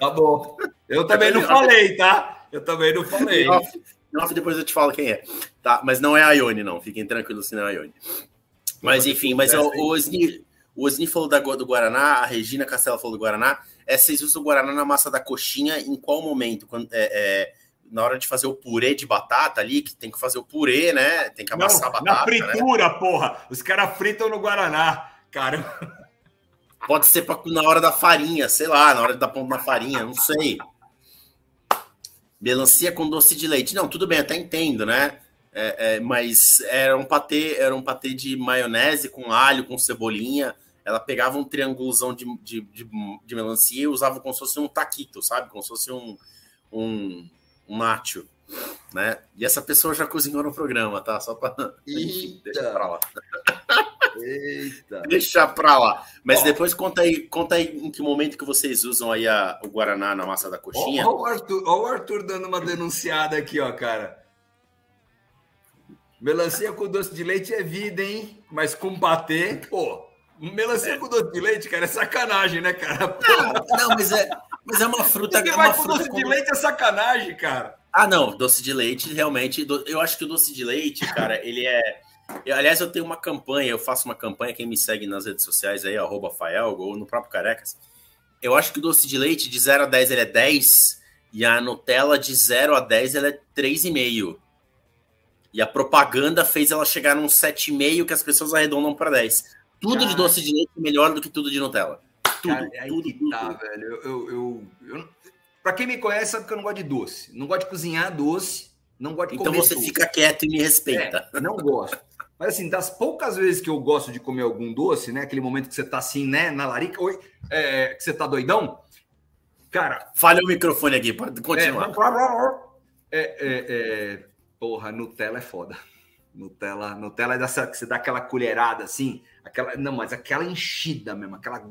Tá bom. Eu também não falei, tá? Eu também não falei. Em off, em off depois eu te falo quem é. Tá, mas não é a Ione, não. Fiquem tranquilos se não é a Ione. Mas enfim, mas o, o, o Osni falou da, do Guaraná, a Regina Castela falou do Guaraná. É, vocês usam o Guaraná na massa da coxinha em qual momento? Quando, é, é, na hora de fazer o purê de batata ali, que tem que fazer o purê, né? Tem que amassar Não, a batata. Na fritura, né? porra! Os caras fritam no Guaraná, cara. Pode ser pra, na hora da farinha, sei lá, na hora de dar ponto na farinha, não sei. Melancia com doce de leite. Não, tudo bem, até entendo, né? É, é, mas era um patê, era um patê de maionese com alho, com cebolinha. Ela pegava um triangulozão de, de, de, de melancia e usava como se fosse um taquito, sabe? Como se fosse um, um, um nacho, né? E essa pessoa já cozinhou no programa, tá? Só para deixa pra lá. Eita. Deixa pra lá. Mas depois conta aí, conta aí em que momento que vocês usam aí a, o Guaraná na massa da coxinha. Olha o Arthur, ó o Arthur dando uma denunciada aqui, ó, cara. Melancia com doce de leite é vida, hein? Mas com patê, pô. Melancia é. com doce de leite, cara, é sacanagem, né, cara? Não, não, mas é, mas é uma fruta. que é vai com doce com... de leite é sacanagem, cara. Ah, não, doce de leite, realmente. Eu acho que o doce de leite, cara, ele é. Eu, aliás, eu tenho uma campanha, eu faço uma campanha, quem me segue nas redes sociais aí, arroba Fael, ou no próprio Carecas. Eu acho que o doce de leite de 0 a 10 ele é 10, e a Nutella de 0 a 10 ela é 3,5. E a propaganda fez ela chegar num 7,5 que as pessoas arredondam para 10. Tudo cara, de doce de leite é melhor do que tudo de Nutella. Tudo, cara, é tudo, tudo, tá, tudo. velho. Eu, eu, eu, eu, pra quem me conhece, sabe que eu não gosto de doce. Não gosto de cozinhar doce, não gosto de então comer Então você doce. fica quieto e me respeita. É, não gosto. Mas assim, das poucas vezes que eu gosto de comer algum doce, né? Aquele momento que você tá assim, né, na larica, oi, é, que você tá doidão, cara. Falha o microfone aqui, pode continuar. É, é, é, Porra, Nutella é foda. Nutella, Nutella é dessa que você dá aquela colherada assim, aquela, não, mas aquela enchida mesmo, aquela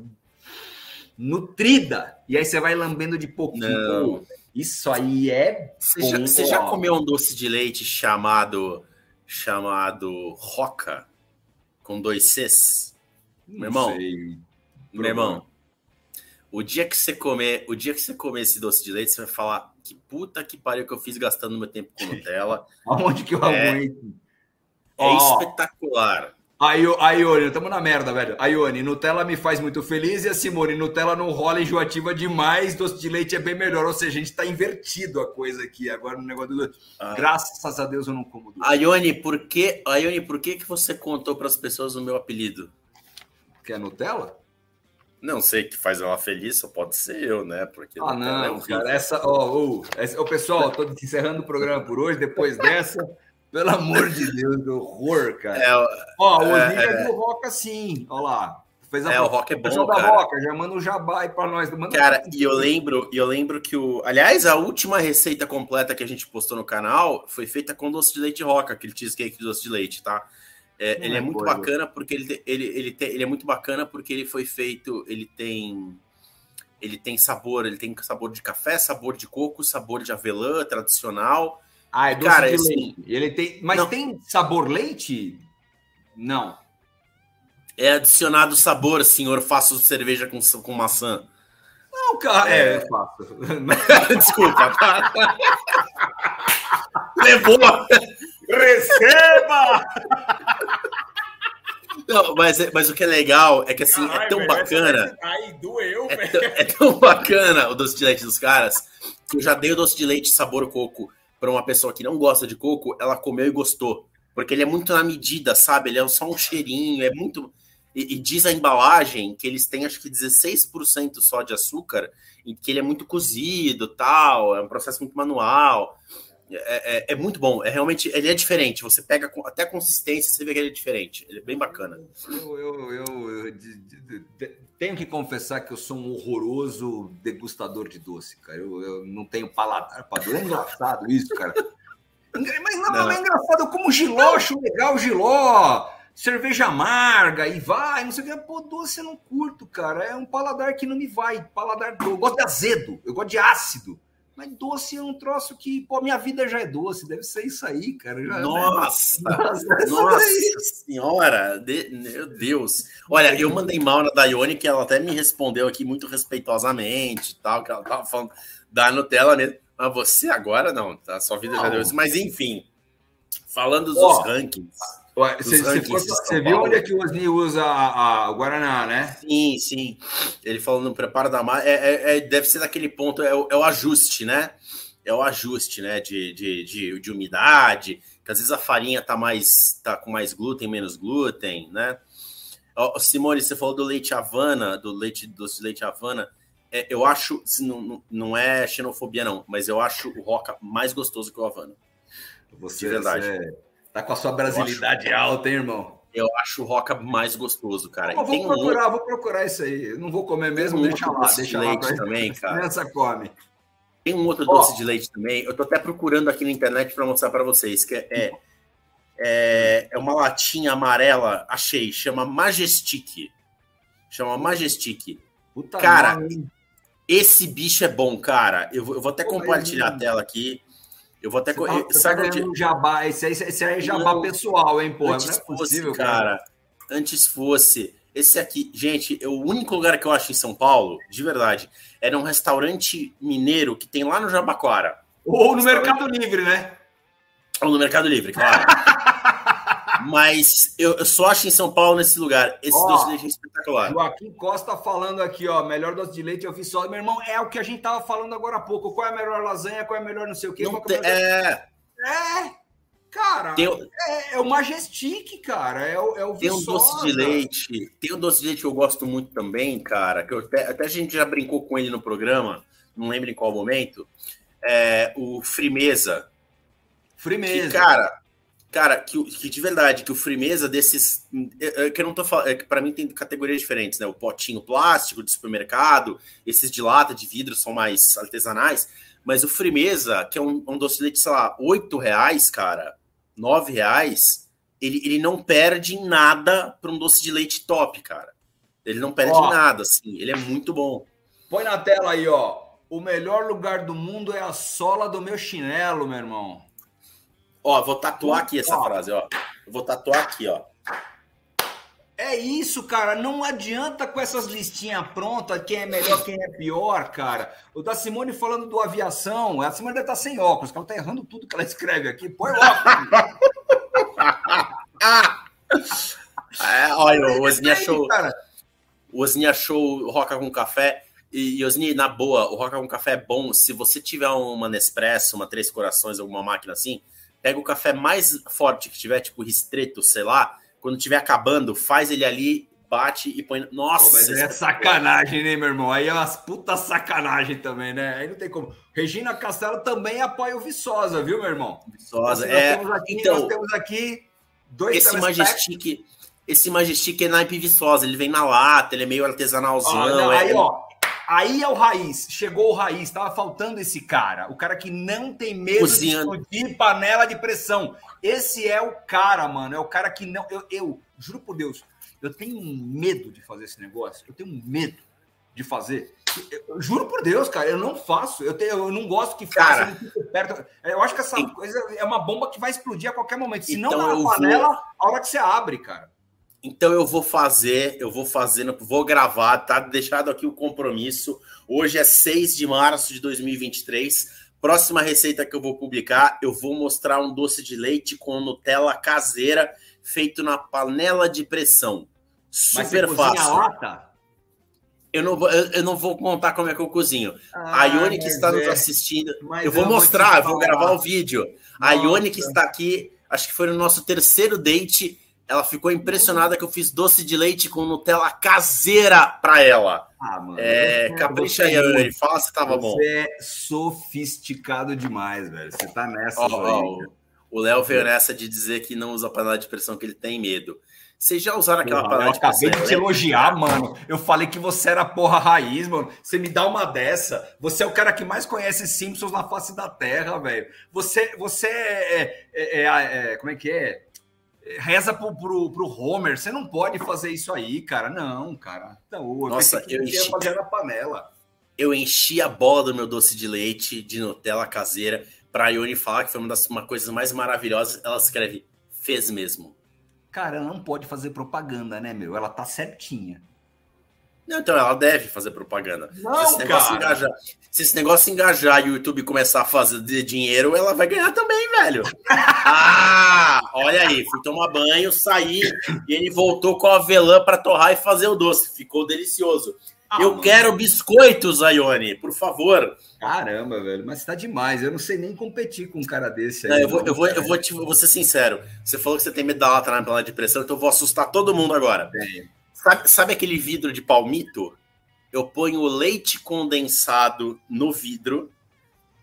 nutrida. E aí você vai lambendo de pouquinho. Não. Isso aí é Você, já, você já, comeu um doce de leite chamado chamado Roca com dois Cs? Meu irmão. Sei. Meu irmão. O dia que você comer, o dia que você comer esse doce de leite, você vai falar: que puta que pariu que eu fiz gastando meu tempo com Nutella. (laughs) Aonde que eu é, aguento? É oh, espetacular. A, Ione, estamos na merda, velho. A Ione, Nutella me faz muito feliz e a Simone, Nutella não rola enjoativa demais, doce de leite é bem melhor. Ou seja, a gente está invertido a coisa aqui agora no negócio do. Ah. Graças a Deus eu não como doce. Ione, por que, Ione, por que, que você contou para as pessoas o meu apelido? Que é Nutella? Não sei que faz ela feliz, só pode ser eu, né? Porque ah, não, é cara, essa, ó, oh, oh, pessoal, tô encerrando o programa por hoje, depois dessa, pelo amor de Deus, que horror, cara. É, ó, o Osni é, é, do Roca, sim, ó lá. Fez a é, o rock é bom, cara. Roca, já manda um jabá pra nós. Manda cara, e eu lembro, eu lembro que o... Aliás, a última receita completa que a gente postou no canal foi feita com doce de leite roca, aquele cheesecake de doce de leite, tá? É, ele é, é muito bacana porque ele, ele, ele, tem, ele é muito bacana porque ele foi feito, ele tem ele tem sabor, ele tem sabor de café, sabor de coco, sabor de avelã tradicional. Ah, é doce cara, de assim, leite. Ele tem, mas não. tem sabor leite? Não. É adicionado sabor, senhor. Faço cerveja com, com maçã. Não, cara. É, é faço. (laughs) (laughs) Desculpa. (laughs) Levou. Receba! Não, mas, mas o que é legal é que assim, Caralho, é tão velho, bacana. Aí doeu, é, tão, é tão bacana o doce de leite dos caras que eu já dei o doce de leite sabor coco para uma pessoa que não gosta de coco, ela comeu e gostou. Porque ele é muito na medida, sabe? Ele é só um cheirinho, é muito. E, e, diz a embalagem que eles têm acho que 16% só de açúcar, e que ele é muito cozido, tal, é um processo muito manual. É, é, é, muito bom, é realmente, ele é diferente. Você pega até a consistência, você vê que ele é diferente. Ele é bem bacana. Eu, eu, eu, eu de, de, de, tenho que confessar que eu sou um horroroso degustador de doce, cara. Eu, não tenho paladar para doce. É engraçado isso, cara. Mas não, não. é engraçado. Eu como giló, acho legal giló cerveja amarga e vai, não sei o que. Pô, doce eu não curto, cara. É um paladar que não me vai. Paladar Eu gosto de azedo, eu gosto de ácido. Mas doce é um troço que, pô, minha vida já é doce, deve ser isso aí, cara. Já, nossa, né? nossa, (laughs) nossa senhora, de, meu Deus. Olha, eu mandei mal na Daione, que ela até me respondeu aqui muito respeitosamente tal, que ela tava falando da Nutella mesmo. Mas você agora não, tá? Sua vida não. já deu isso. Mas enfim, falando dos oh, rankings. Você viu onde é que o Osni usa a, a, o Guaraná, né? Sim, sim. Ele falou no preparo da massa. É, é, é, deve ser daquele ponto, é o, é o, ajuste, né? É o ajuste, né? De, de, de, de, umidade, que às vezes a farinha tá mais tá com mais glúten, menos glúten, né? Ó, Simone, você falou do leite Havana, do leite doce de leite Havana. É, eu acho, não, não é xenofobia, não, mas eu acho o Roca mais gostoso que o Havana. Você, de verdade. Você Tá com a sua brasilidade acho... alta, hein, irmão? Eu acho o Roca mais gostoso, cara. Eu vou procurar, um... vou procurar isso aí. Eu não vou comer mesmo, um deixa lá, deixa de leite lá também, cara. Criança come. Tem um outro oh. doce de leite também. Eu tô até procurando aqui na internet para mostrar para vocês, que é, é, é uma latinha amarela, achei, chama Majestic. Chama Majestic. Puta cara, nome. esse bicho é bom, cara. Eu vou, eu vou até Pô, compartilhar a tela aqui. Eu vou até. Você tá, sabe onde... um jabá, esse aí, esse aí é jabá não, pessoal, hein, pô? Antes não é possível, fosse, cara, cara. Antes fosse. Esse aqui, gente, é o único lugar que eu acho em São Paulo, de verdade, era um restaurante mineiro que tem lá no Jabaquara. Ou no Mercado Livre, né? Ou no Mercado Livre, claro. (laughs) Mas eu, eu, só acho em São Paulo nesse lugar. Esse ó, doce de leite é espetacular. Joaquim Costa falando aqui, ó. Melhor doce de leite eu fiz só. Meu irmão, é o que a gente tava falando agora há pouco. Qual é a melhor lasanha? Qual é a melhor não sei o quê? Não te, é... é... Cara, tem, é, é, o Majestic, cara. É o, é o Tem um doce de leite. Tem um doce de leite que eu gosto muito também, cara. Que até, até a gente já brincou com ele no programa. Não lembro em qual momento. É o Frimeza. Frimeza. Que, cara, Cara, que, que de verdade, que o firmeza desses. É, é, que eu não tô falando. É, para mim tem categorias diferentes, né? O potinho plástico de supermercado, esses de lata, de vidro são mais artesanais. Mas o firmeza, que é um, um doce de leite, sei lá, 8 reais, cara, 9 reais, ele, ele não perde em nada para um doce de leite top, cara. Ele não perde ó, nada, assim. Ele é muito bom. Põe na tela aí, ó. O melhor lugar do mundo é a sola do meu chinelo, meu irmão. Ó, vou tatuar aqui essa ó. frase, ó. vou tatuar aqui, ó. É isso, cara. Não adianta com essas listinhas prontas, quem é melhor, quem é pior, cara. O da Simone falando do aviação, a Simone deve estar sem óculos, que ela tá errando tudo que ela escreve aqui. Põe óculos. (laughs) é, olha, o Osni achou. O Osni achou Roca com café. E, Osni, na boa, o Roca com café é bom se você tiver uma Nespresso, uma Três Corações, alguma máquina assim pega o café mais forte que tiver, tipo ristreto, sei lá, quando tiver acabando, faz ele ali, bate e põe. Nossa! Pô, mas é sacanagem, né, meu irmão? Aí é umas puta sacanagem também, né? Aí não tem como. Regina Castelo também apoia o Viçosa, viu, meu irmão? Viçosa, é. Temos aqui, então, nós temos aqui dois esse Majestic, esse Majestic é naipe viçosa, ele vem na lata, ele é meio artesanalzão. Ah, não, é... Aí, ó, aí é o raiz, chegou o raiz, tava faltando esse cara, o cara que não tem medo Cozinhando. de explodir panela de pressão. Esse é o cara, mano, é o cara que não. Eu, eu juro por Deus, eu tenho medo de fazer esse negócio, eu tenho medo de fazer. Eu, juro por Deus, cara, eu não faço. Eu, tenho, eu não gosto que faça perto. Eu acho que essa coisa é uma bomba que vai explodir a qualquer momento. Se então não na panela, vou... a hora que você abre, cara. Então eu vou fazer, eu vou fazendo, vou gravar, tá deixado aqui o compromisso. Hoje é 6 de março de 2023. Próxima receita que eu vou publicar, eu vou mostrar um doce de leite com Nutella caseira feito na panela de pressão. Super fácil. Eu não, vou, eu, eu, não vou contar como é que eu cozinho. Ah, a Ione que está nos assistindo, eu vou mostrar, vou, vou gravar o vídeo. Nossa. A Ione que está aqui, acho que foi no nosso terceiro date, ela ficou impressionada que eu fiz doce de leite com Nutella caseira para ela. Ah, mano. É, capricha aí, Ione, fala se tava você bom. Você é sofisticado demais, velho. Você tá nessa. Oh, oh, o Léo veio nessa de dizer que não usa panela de pressão, que ele tem medo. Vocês já usaram aquela porra, panela de pressão? Eu acabei de te elogiar, mano. Eu falei que você era porra raiz, mano. Você me dá uma dessa. Você é o cara que mais conhece Simpsons na face da Terra, velho. Você, você é, é, é, é, Como é que é? Reza pro, pro, pro Homer. Você não pode fazer isso aí, cara. Não, cara. Então, eu Nossa, eu enchi... fazer na panela. Eu enchi a bola do meu doce de leite de Nutella caseira pra Ione falar que foi uma das uma coisas mais maravilhosas. Ela escreve, fez mesmo. Cara, ela não pode fazer propaganda, né, meu? Ela tá certinha. Não, então ela deve fazer propaganda. Não, se, esse negócio engajar, se esse negócio engajar e o YouTube começar a fazer dinheiro, ela vai ganhar também, velho. ah, olha aí, fui tomar banho, saí e ele voltou com a avelã para torrar e fazer o doce. Ficou delicioso. Ah, eu mano. quero biscoitos, Ayone, por favor. Caramba, velho, mas tá demais. Eu não sei nem competir com um cara desse. Aí, não, eu, vou, eu, vou, eu, vou te, vou ser sincero. Você falou que você tem medo da lata na panela de pressão, então eu vou assustar todo mundo agora. Sabe, sabe aquele vidro de palmito? Eu ponho o leite condensado no vidro,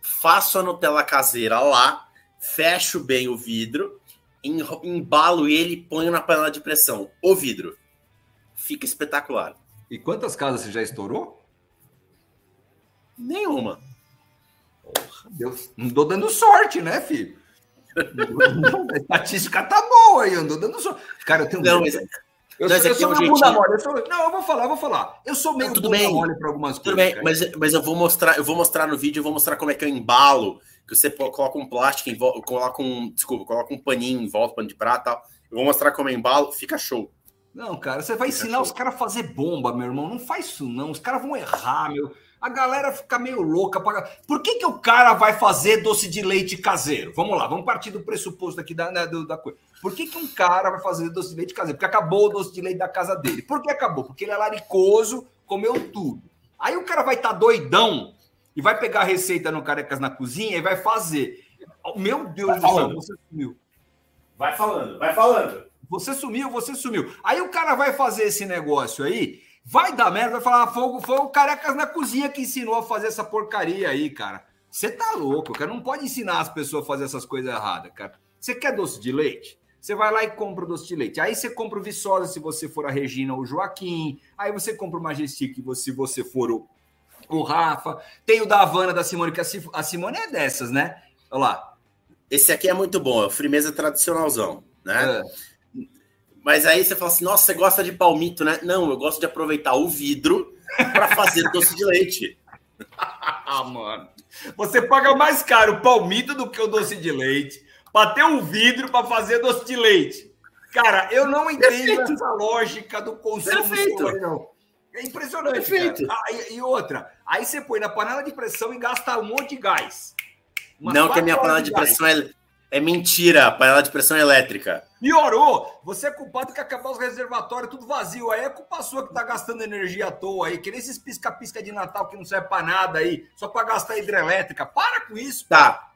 faço a Nutella caseira lá, fecho bem o vidro, embalo ele e ponho na panela de pressão. O vidro. Fica espetacular. E quantas casas você já estourou? Nenhuma. Porra, Deus. Não tô dando sorte, né, filho? (laughs) a estatística tá boa aí, eu não tô dando sorte. Cara, eu tenho. Não, mas... Eu sou, eu sou é um bunda mole. Eu sou... Não, eu vou falar, eu vou falar. Eu sou meio não, tudo bem. mole para algumas tudo coisas. Tudo bem, mas, mas eu vou mostrar, eu vou mostrar no vídeo, eu vou mostrar como é que eu embalo, que você coloca um plástico, em volta, coloca um, desculpa, coloca um paninho em volta, pano de prata, tal. Eu vou mostrar como eu embalo, fica show. Não, cara, você vai ensinar os caras a fazer bomba, meu irmão. Não faz isso, não. Os caras vão errar, meu. A galera fica meio louca. Pra... Por que, que o cara vai fazer doce de leite caseiro? Vamos lá, vamos partir do pressuposto aqui da, né, da coisa. Por que, que um cara vai fazer doce de leite caseiro? Porque acabou o doce de leite da casa dele. Por que acabou? Porque ele é laricoso, comeu tudo. Aí o cara vai estar tá doidão e vai pegar a receita no Carecas na cozinha e vai fazer. Meu Deus vai do céu, você sumiu. Vai falando, vai falando. Você sumiu, você sumiu. Aí o cara vai fazer esse negócio aí, vai dar merda, vai falar, fogo, foi o Carecas na cozinha que ensinou a fazer essa porcaria aí, cara. Você tá louco, cara. Não pode ensinar as pessoas a fazer essas coisas erradas, cara. Você quer doce de leite? Você vai lá e compra o doce de leite. Aí você compra o Viçosa se você for a Regina ou o Joaquim. Aí você compra o Majestic se você for o, o Rafa. Tem o da Havana da Simone, que a Simone é dessas, né? Olha lá. Esse aqui é muito bom, é o Frimeza tradicionalzão, né? É. Mas aí você fala assim, nossa, você gosta de palmito, né? Não, eu gosto de aproveitar o vidro para fazer (laughs) doce de leite. (laughs) ah, mano. Você paga mais caro o palmito do que o doce de leite para ter um vidro para fazer doce de leite. Cara, eu não entendo Perfeito. essa lógica do consumo Perfeito. não. É impressionante. Perfeito. Ah, e, e, outra, aí você põe na panela de pressão e gasta um monte de gás. não que a minha panela de, de pressão é, é mentira, panela de pressão é elétrica. Piorou! Você é culpado que acabar os reservatórios tudo vazio. Aí é culpa sua que tá gastando energia à toa aí. Que nem esses pisca-pisca de Natal que não serve pra nada aí, só pra gastar hidrelétrica. Para com isso. Tá.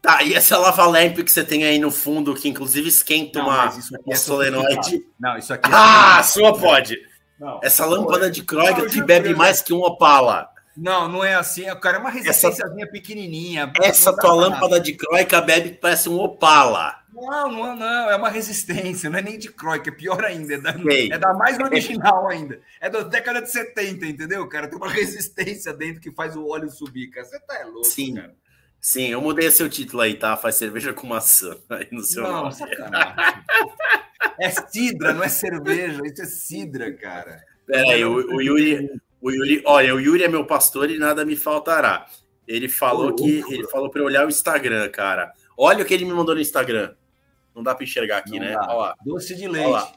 Tá, e essa lava lamp que você tem aí no fundo, que inclusive esquenta não, uma, uma é solenoide. Não, isso aqui é Ah, a sua pode. Não. Essa lâmpada de Kreuger que bebe mais que um Opala. Não, não é assim. Cara, é uma resistênciazinha essa, pequenininha. Essa tua lâmpada de Croica bebe parece um Opala. Não, não, não. É uma resistência. Não é nem de Croica. É pior ainda. É da, é da mais original ainda. É da década de 70, entendeu, cara? Tem uma resistência dentro que faz o óleo subir, cara. Você tá é louco, Sim. cara. Sim, eu mudei seu título aí, tá? Faz cerveja com maçã aí no seu não, nome. é cidra, não é cerveja. Isso é cidra, cara. Peraí, o, o Yuri, o Yuri, olha, o Yuri é meu pastor e nada me faltará. Ele falou que ele falou para olhar o Instagram, cara. Olha o que ele me mandou no Instagram. Não dá para enxergar aqui, né? Doce de leite.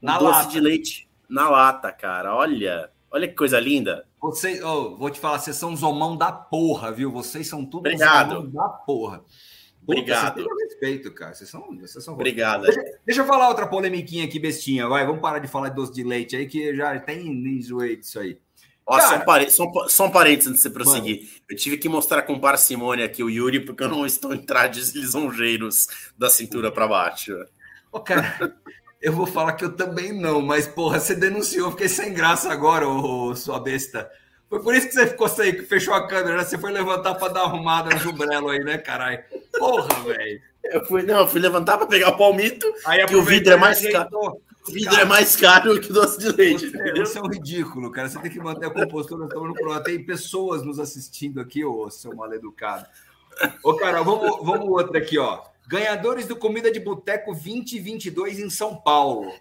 Na doce lata. de leite na lata, cara. Olha, olha que coisa linda. Vocês, oh, vou te falar, vocês são zomão da porra, viu? Vocês são tudo Obrigado. da porra. Obrigado. Vocês respeito, cara. Vocês são, vocês são Obrigado. Deixa, deixa, eu falar outra polemiquinha aqui, bestinha. Vai, vamos parar de falar de doce de leite aí, que já tem enjoei disso aí. Ó, Cara, só, um parênteses, só, só um parênteses antes de você prosseguir. Mano. Eu tive que mostrar com parcimônia aqui o Yuri, porque eu não estou em trajes lisonjeiros da cintura para baixo. Ô, cara, eu vou falar que eu também não, mas, porra, você denunciou, fiquei sem graça agora, ô, sua besta. Foi por isso que você ficou sem, que fechou a câmera, né? Você foi levantar para dar arrumada no jumbrelo aí, né, caralho? Porra, velho. Eu fui, não, eu fui levantar para pegar o palmito, aí que o vidro é mais caro. Vidro é mais caro que o doce de leite. Você, você, é um ridículo, cara. Você tem que manter a compostura. Estamos no programa. Tem pessoas nos assistindo aqui, ô seu mal educado. Ô, cara, vamos, vamos outra aqui, ó. Ganhadores do Comida de Boteco 2022 em São Paulo.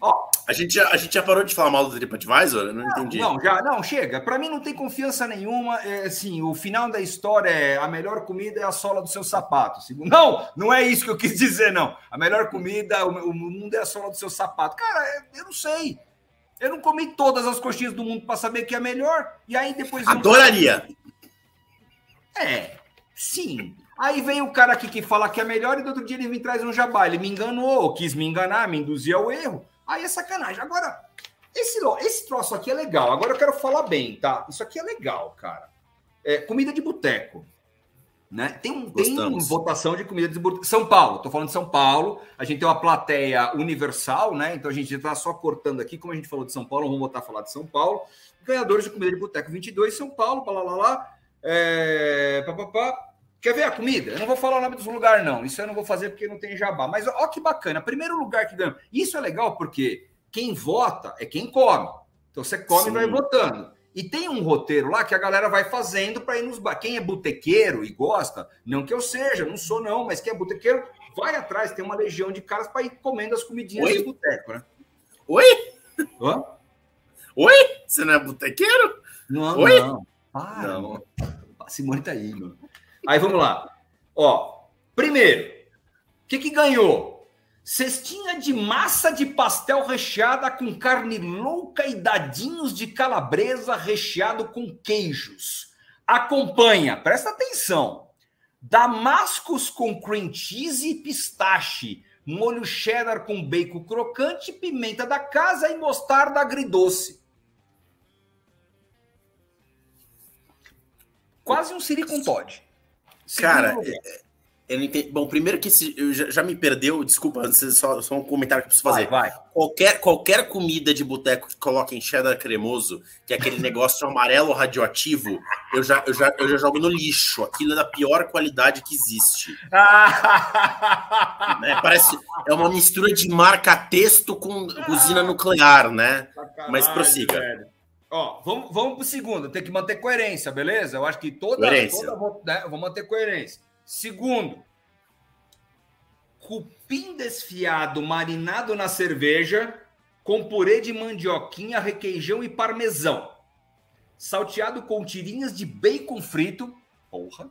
Ó, a gente, já, a gente já parou de falar mal do TripAdvisor? Eu não, não entendi. Não, já, não, chega. Para mim não tem confiança nenhuma. É, assim, o final da história é a melhor comida é a sola do seu sapato. Não, não é isso que eu quis dizer, não. A melhor comida, o, o mundo é a sola do seu sapato. Cara, eu não sei. Eu não comi todas as coxinhas do mundo para saber que é melhor. E aí depois. Adoraria! É, sim. Aí vem o cara aqui que fala que é melhor e do outro dia ele me traz um jabá. Ele me enganou, quis me enganar, me induzir ao erro. Aí é sacanagem. Agora, esse, esse troço aqui é legal. Agora eu quero falar bem, tá? Isso aqui é legal, cara. É, comida de boteco. Né? Tem, um, tem votação de comida de boteco. São Paulo, tô falando de São Paulo. A gente tem uma plateia universal, né? Então a gente está só cortando aqui, como a gente falou de São Paulo, vamos voltar a falar de São Paulo. Ganhadores de comida de boteco 22, São Paulo, lá, lá, lá. É, pá, pá, pá. Quer ver a comida? Eu não vou falar o nome dos lugares, não. Isso eu não vou fazer porque não tem jabá. Mas ó que bacana. Primeiro lugar que ganhou. Isso é legal porque quem vota é quem come. Então você come Sim. e vai votando. E tem um roteiro lá que a galera vai fazendo para ir nos bar. Quem é botequeiro e gosta, não que eu seja, não sou não, mas quem é botequeiro, vai atrás. Tem uma legião de caras para ir comendo as comidinhas Oi? de boteco, né? Oi? Hã? Oi? Você não é botequeiro? Não, Oi? não. Para, não. A Simone tá aí, mano. Aí vamos lá. Ó, primeiro, o que, que ganhou? Cestinha de massa de pastel recheada com carne louca e dadinhos de calabresa recheado com queijos. Acompanha, presta atenção. Damascos com cream cheese e pistache, molho cheddar com bacon crocante, pimenta da casa e mostarda agridoce. Quase um siri com Todd. Cara, é, é, eu não entendi. Bom, primeiro que eu já, já, me perdeu, desculpa, só, só um comentário que eu preciso fazer. Vai, vai. Qualquer, qualquer comida de boteco que coloquem cheddar cremoso, que é aquele negócio (laughs) amarelo radioativo, eu já, eu, já, eu já jogo no lixo. Aquilo é da pior qualidade que existe. (laughs) né? Parece. É uma mistura de marca-texto com usina nuclear, né? Mas prossiga. Velho. Ó, vamos, vamos para o segundo, tem que manter coerência, beleza? Eu acho que toda. Coerência. toda né, vou manter coerência. Segundo, cupim desfiado marinado na cerveja com purê de mandioquinha, requeijão e parmesão. Salteado com tirinhas de bacon frito, porra,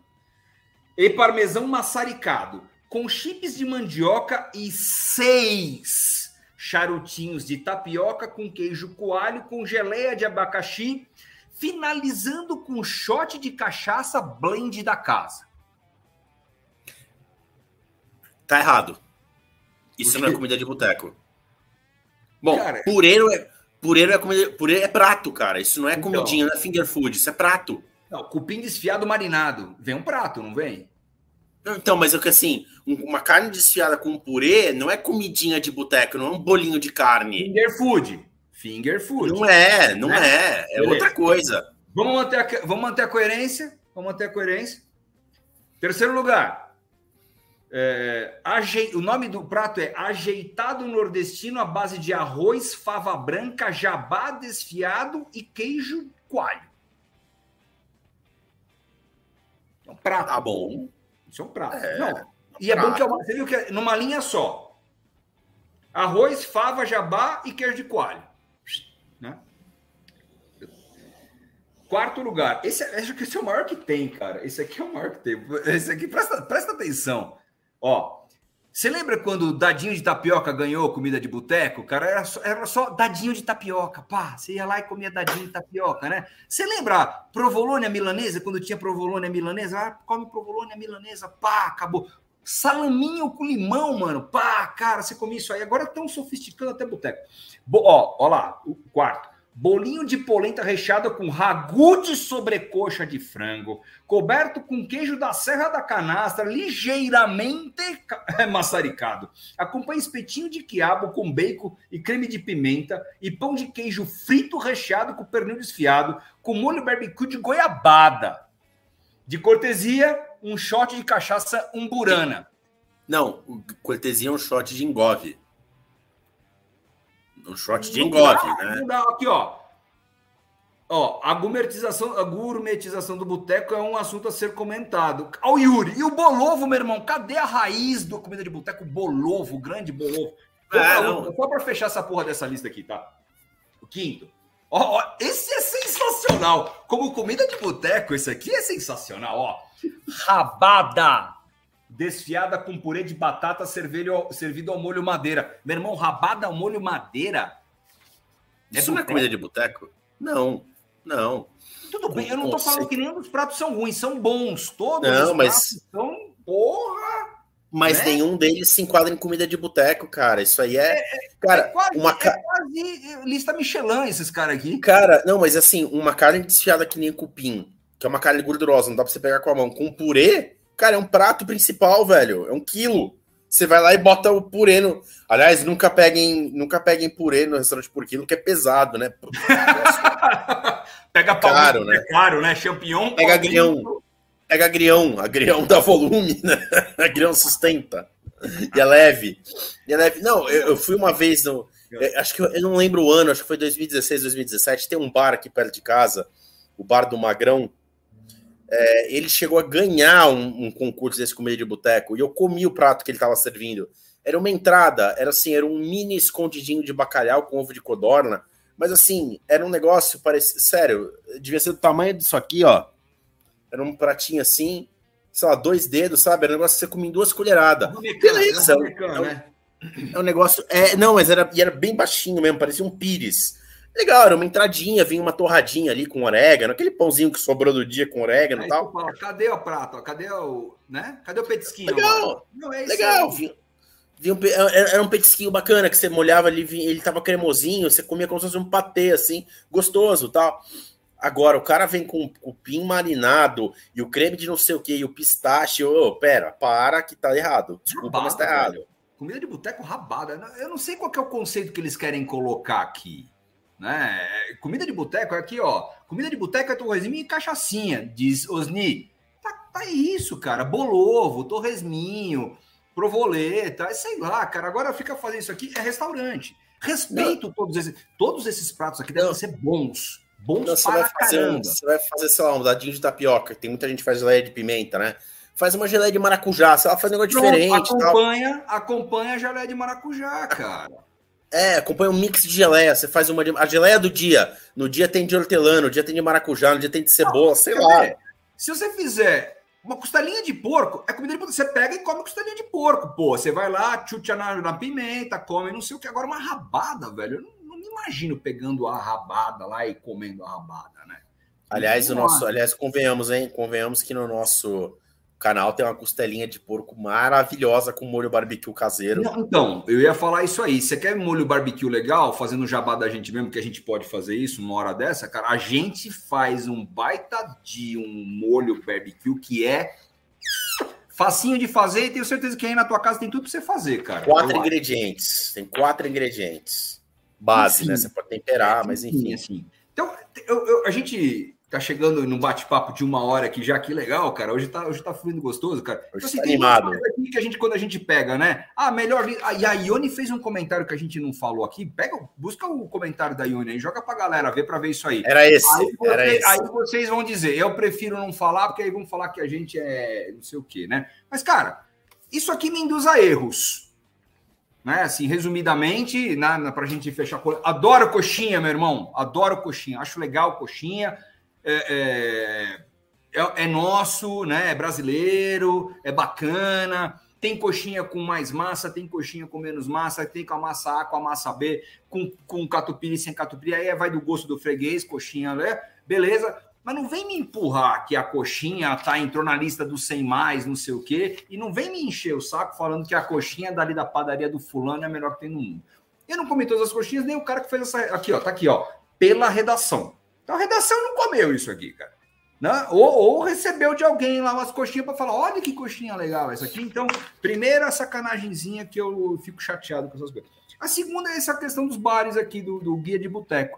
e parmesão maçaricado, com chips de mandioca e seis charutinhos de tapioca com queijo coalho com geleia de abacaxi, finalizando com shot de cachaça blend da casa. Tá errado. Isso não é comida de boteco. Bom, cara, pureiro é pureiro é comida, pureiro é prato, cara. Isso não é então, comidinha, não é finger food, isso é prato. Não, cupim desfiado marinado. Vem um prato, não vem? Então, mas é que assim, uma carne desfiada com purê não é comidinha de boteco, não é um bolinho de carne. Finger food. Finger food. Não é, não né? é. É Beleza. outra coisa. Vamos manter, a, vamos manter a coerência. Vamos manter a coerência. Terceiro lugar. É, aje... O nome do prato é ajeitado nordestino à base de arroz, fava branca, jabá desfiado e queijo coalho. É um prato. Tá bom. Isso é um prato. É, Não. E prato. é bom que é uma, você viu que é numa linha só. Arroz, fava, jabá e queijo de coalho. Né? Quarto lugar. Esse, é, acho que esse é o maior que tem, cara. Esse aqui é o maior que tem. Esse aqui, presta, presta atenção. Ó, você lembra quando o Dadinho de Tapioca ganhou comida de boteco? Cara, era só, era só Dadinho de Tapioca. Pá, você ia lá e comia Dadinho de Tapioca, né? Você lembra provolônia milanesa, quando tinha provolônia milanesa? Ah, come provolônia milanesa, pá, acabou. Salaminho com limão, mano. Pá, cara, você comia isso aí. Agora estão sofisticando até boteco. Ó, ó lá, o quarto. Bolinho de polenta recheado com ragu de sobrecoxa de frango, coberto com queijo da Serra da Canastra, ligeiramente (laughs) maçaricado. Acompanha espetinho de quiabo com bacon e creme de pimenta e pão de queijo frito recheado com pernil desfiado, com molho barbecue de goiabada. De cortesia, um shot de cachaça umburana. Não, cortesia é um shot de engove. Um shot de engove, né? Aqui, ó. Ó, a gourmetização, a gourmetização do boteco é um assunto a ser comentado. Ó, Yuri, e o bolovo, meu irmão? Cadê a raiz do comida de boteco? Bolovo, grande bolovo. É, só para fechar essa porra dessa lista aqui, tá? O quinto. Ó, ó, esse é sensacional. Como comida de boteco, esse aqui é sensacional, ó. Rabada desfiada com purê de batata servido, servido ao molho madeira. Meu irmão, rabada ao molho madeira? É Isso não é comida de boteco? Não, não. Tudo bem, eu não tô falando que nenhum dos pratos são ruins, são bons. Todos não, os mas... são porra. Mas né? nenhum deles se enquadra em comida de boteco, cara. Isso aí é. é, é cara, é quase, uma ca... é quase lista Michelin, esses caras aqui. Cara, não, mas assim, uma carne desfiada que nem cupim, que é uma carne gordurosa, não dá pra você pegar com a mão, com purê, Cara, é um prato principal, velho. É um quilo. Você vai lá e bota o purê no. Aliás, nunca peguem, nunca peguem purê no restaurante por quilo, que é pesado, né? (laughs) Pega pau, caro, né? É caro, né? Champignon. Pega agrião. Pega agrião. Agrião dá volume, né? (laughs) Agrião sustenta. E é leve. E é leve. Não, eu, eu fui uma vez no. Eu, acho que eu, eu não lembro o ano, acho que foi 2016, 2017. Tem um bar aqui perto de casa, o bar do Magrão é, ele chegou a ganhar um, um, concurso desse comida de boteco e eu comi o prato que ele estava servindo. Era uma entrada, era assim, era um mini escondidinho de bacalhau com ovo de codorna, mas assim, era um negócio, parecia, sério, devia ser do tamanho disso aqui, ó. Era um pratinho assim, sei lá, dois dedos, sabe? Era um negócio que você comia em duas colheradas. Beleza, é, um, né? é um negócio, é, não, mas era, era bem baixinho mesmo, parecia um pires. Legal, era uma entradinha, vinha uma torradinha ali com orégano, aquele pãozinho que sobrou do dia com orégano e tal. Fala, cadê o prato? Cadê o, né? Cadê o petisquinho? Legal, Não, é legal. Vinha, vinha um, era um petisquinho bacana que você molhava ali, ele tava cremosinho, você comia como se fosse um patê, assim, gostoso tal. Agora, o cara vem com o cupim marinado e o creme de não sei o que, e o pistache. Ô, oh, pera, para que tá errado. Desculpa, rabada, mas tá errado. Comida de boteco rabada. Eu não sei qual é o conceito que eles querem colocar aqui. Né? Comida de boteco é aqui, ó. Comida de boteco é torresminho e cachaçinha, diz Osni. Tá, tá isso, cara. Bolovo, torresminho, provoleta, sei lá, cara. Agora fica fazendo isso aqui, é restaurante. Respeito todos esses, todos esses pratos aqui devem ser bons. Bons Não, você vai fazer um, Você vai fazer, sei lá, um dadinho de tapioca. Tem muita gente que faz geleia de pimenta, né? Faz uma geleia de maracujá, sei lá, faz um negócio Pronto, diferente. Acompanha, tal. acompanha a geleia de maracujá, cara. É, acompanha um mix de geleia. Você faz uma. A geleia do dia. No dia tem de hortelã, no dia tem de maracujá, no dia tem de cebola, não, sei lá. Se você fizer uma costelinha de porco, é comida de porco. Você pega e come costelinha de porco, pô. Você vai lá, chucha na, na pimenta, come não sei o que. Agora, uma rabada, velho. Eu não, não me imagino pegando a rabada lá e comendo a rabada, né? Aliás, o nosso, aliás, convenhamos, hein? Convenhamos que no nosso o canal tem uma costelinha de porco maravilhosa com molho barbecue caseiro. Então, eu ia falar isso aí. Você quer molho barbecue legal, fazendo jabá da gente mesmo, que a gente pode fazer isso numa hora dessa, cara? A gente faz um baita de um molho barbecue que é facinho de fazer e tenho certeza que aí na tua casa tem tudo pra você fazer, cara. Quatro ingredientes. Tem quatro ingredientes. Base, né? Você pode temperar, mas enfim. Assim. Então, eu, eu, a gente tá chegando no bate-papo de uma hora aqui já, que legal, cara. Hoje tá, hoje tá fluindo gostoso, cara. Hoje então, assim, tá animado. Aqui que a gente, quando a gente pega, né? Ah, melhor. E a Ione fez um comentário que a gente não falou aqui. Pega, busca o comentário da Ione aí, joga pra galera ver pra ver isso aí. Era esse. Aí, você, era esse. aí vocês vão dizer, eu prefiro não falar, porque aí vão falar que a gente é não sei o quê, né? Mas, cara, isso aqui me induz a erros. Né? Assim, resumidamente, na, na, pra gente fechar. Adoro coxinha, meu irmão. Adoro coxinha. Acho legal coxinha é, é, é, é nosso, né? É brasileiro, é bacana. Tem coxinha com mais massa, tem coxinha com menos massa, tem com a massa A, com a massa B, com, com catupiry sem catupiry. Aí vai do gosto do freguês, coxinha, né? Beleza. Mas não vem me empurrar que a coxinha tá, entrou na lista dos 100 mais, não sei o quê, e não vem me encher o saco falando que a coxinha dali da padaria do fulano é a melhor que tem no mundo. Eu não comi todas as coxinhas, nem o cara que fez essa. Aqui, ó, tá aqui, ó. Pela redação. Então a redação não comeu isso aqui, cara. Né? Ou, ou recebeu de alguém lá umas coxinhas para falar: olha que coxinha legal essa aqui. Então, primeira sacanagemzinha que eu fico chateado com essas coisas. A segunda é essa questão dos bares aqui do, do guia de boteco.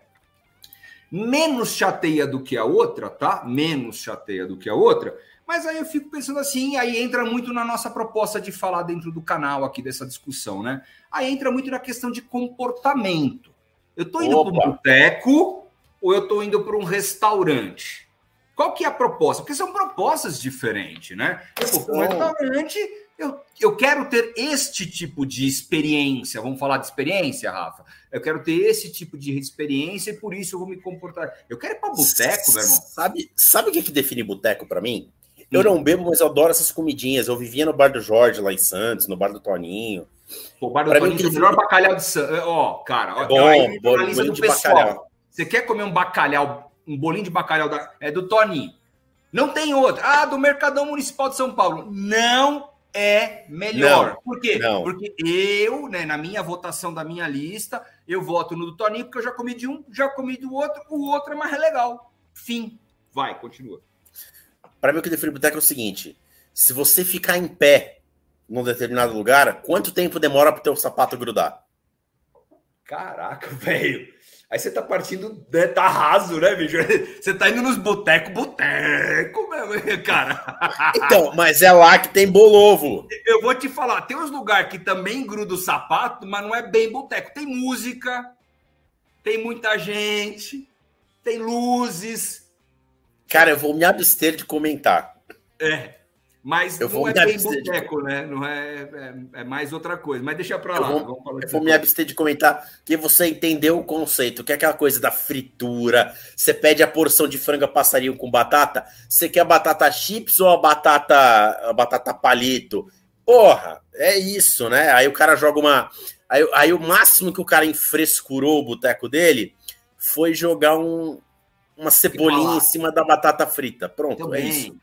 Menos chateia do que a outra, tá? Menos chateia do que a outra. Mas aí eu fico pensando assim, aí entra muito na nossa proposta de falar dentro do canal aqui dessa discussão, né? Aí entra muito na questão de comportamento. Eu tô indo para o boteco, ou eu estou indo para um restaurante? Qual que é a proposta? Porque são propostas diferentes, né? Eu vou para um restaurante, eu, eu quero ter este tipo de experiência. Vamos falar de experiência, Rafa? Eu quero ter esse tipo de experiência e por isso eu vou me comportar. Eu quero ir para boteco, meu irmão. Sabe, sabe o que, que define boteco para mim? Eu não bebo, mas eu adoro essas comidinhas. Eu vivia no bar do Jorge, lá em Santos, no bar do Toninho. O bar do pra Toninho mim, é o melhor bacalhau de Santos. Ó, cara, é bom, aí, bom, bolinho de pessoal. bacalhau. Você quer comer um bacalhau, um bolinho de bacalhau da, é do Toninho. Não tem outro. Ah, do Mercadão Municipal de São Paulo. Não é melhor. Não, Por quê? Não. Porque eu, né, na minha votação da minha lista, eu voto no do Toninho, porque eu já comi de um, já comi do outro, o outro é mais legal. Fim. Vai, continua. Para mim, o que define boteco é o seguinte: se você ficar em pé num determinado lugar, quanto tempo demora para o teu sapato grudar? Caraca, (laughs) velho. Aí você tá partindo, né, tá raso, né, bicho? (laughs) Você tá indo nos boteco, boteco mesmo, cara. (laughs) Então, mas é lá que tem bolovo. Eu vou te falar, tem uns lugares que também gruda o sapato, mas não é bem boteco. Tem música, tem muita gente, tem luzes. Cara, eu vou me abster de comentar. É. Mas eu não é bem boteco, né? Não é, é, é, mais outra coisa. Mas deixa para lá. Eu vou, eu vou me abster de comentar que você entendeu o conceito, que é aquela coisa da fritura. Você pede a porção de franga passarinho com batata. Você quer a batata chips ou a batata, a batata palito? Porra, é isso, né? Aí o cara joga uma. Aí, aí o máximo que o cara enfrescurou o boteco dele foi jogar um, uma cebolinha em cima da batata frita. Pronto, Também. é isso.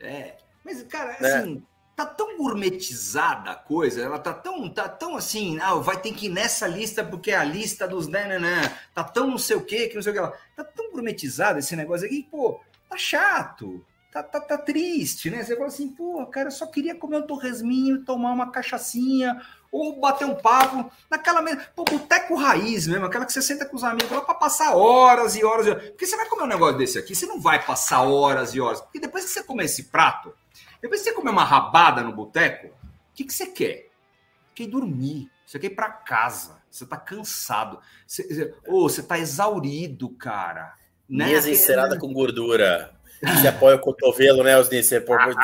É. Mas, cara, né? assim, tá tão gourmetizada a coisa, ela tá tão, tá tão assim, ah, vai ter que ir nessa lista porque é a lista dos né, né, né, tá tão não sei o que, que não sei o que lá. Tá tão gourmetizado esse negócio aqui, pô, tá chato. Tá, tá, tá triste, né? Você fala assim, pô, cara, eu só queria comer um torresminho, tomar uma cachaçinha, ou bater um papo naquela mesma. Pô, boteco raiz mesmo, aquela que você senta com os amigos lá para passar horas e horas e horas. Porque você vai comer um negócio desse aqui, você não vai passar horas e horas. Porque depois que você comer esse prato, depois que você comer uma rabada no boteco, o que, que você quer? Quer dormir. Você quer ir para casa. Você tá cansado. Você, oh, você tá exaurido, cara. Né? Mesa encerada com gordura. Você apoia o cotovelo, né, Osni? Você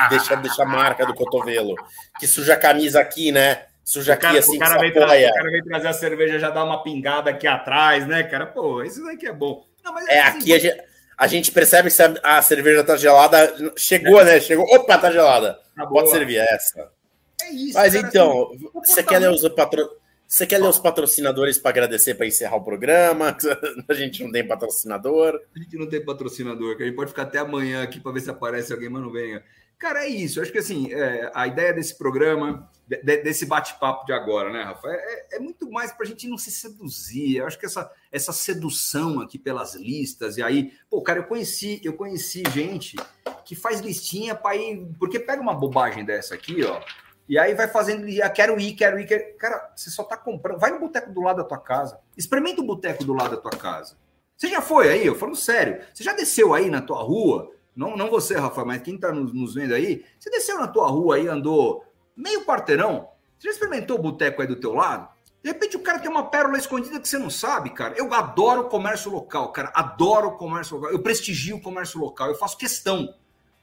deixa, deixa a marca do cotovelo. Que suja a camisa aqui, né? Suja aqui, assim, o cara, vem trazer, o cara vem trazer a cerveja, já dá uma pingada aqui atrás, né, cara? Pô, isso daqui é bom. Não, é, é assim, aqui a gente a gente percebe que a cerveja tá gelada. Chegou, né? Chegou. Opa, tá gelada. Tá Pode servir essa. É isso. Mas cara, então, assim, você quer ler os patro... Você quer ler os patrocinadores para agradecer para encerrar o programa? (laughs) A gente não tem patrocinador. A gente não tem patrocinador, que a gente pode ficar até amanhã aqui para ver se aparece alguém, mas não venha. Cara, é isso. Eu acho que assim, é, a ideia desse programa, de, desse bate-papo de agora, né, Rafa? É, é muito mais para a gente não se seduzir. Eu acho que essa, essa sedução aqui pelas listas, e aí, pô, cara, eu conheci, eu conheci gente que faz listinha para ir. Porque pega uma bobagem dessa aqui, ó. E aí vai fazendo, ah, quero ir, quero ir, quero... Cara, você só tá comprando. Vai no boteco do lado da tua casa. Experimenta o boteco do lado da tua casa. Você já foi aí? Eu falo sério. Você já desceu aí na tua rua? Não, não você, Rafa, mas quem está nos, nos, vendo aí? Você desceu na tua rua aí, andou meio quarteirão? Você já experimentou o boteco aí do teu lado? De repente o cara tem uma pérola escondida que você não sabe, cara. Eu adoro o comércio local, cara. Adoro o comércio local. Eu prestigio o comércio local. Eu faço questão.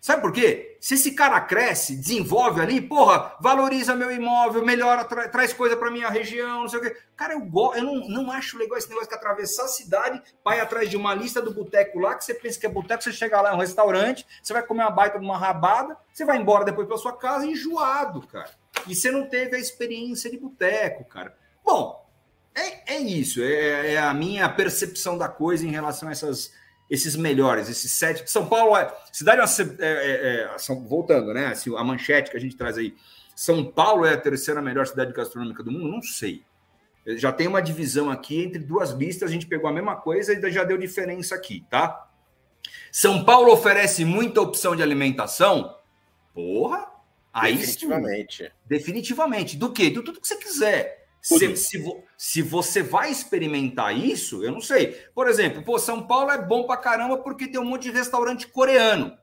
Sabe por quê? Se esse cara cresce, desenvolve ali, porra, valoriza meu imóvel, melhora, tra traz coisa para minha região, não sei o quê. Cara, eu, eu não, não acho legal esse negócio de atravessar a cidade, vai atrás de uma lista do boteco lá, que você pensa que é boteco, você chega lá, é um restaurante, você vai comer uma baita de uma rabada, você vai embora depois para sua casa enjoado, cara. E você não teve a experiência de boteco, cara. Bom, é, é isso, é, é a minha percepção da coisa em relação a essas esses melhores, esses sete. São Paulo é. Cidade é, é, é, são, voltando, né? Assim, a manchete que a gente traz aí. São Paulo é a terceira melhor cidade gastronômica do mundo? Não sei. Já tem uma divisão aqui entre duas listas, a gente pegou a mesma coisa e já deu diferença aqui, tá? São Paulo oferece muita opção de alimentação? Porra! Aí definitivamente. Sim. Definitivamente. Do quê? Do tudo que você quiser. Se, se, se, você vai experimentar isso, eu não sei. Por exemplo, pô, São Paulo é bom pra caramba porque tem um monte de restaurante coreano.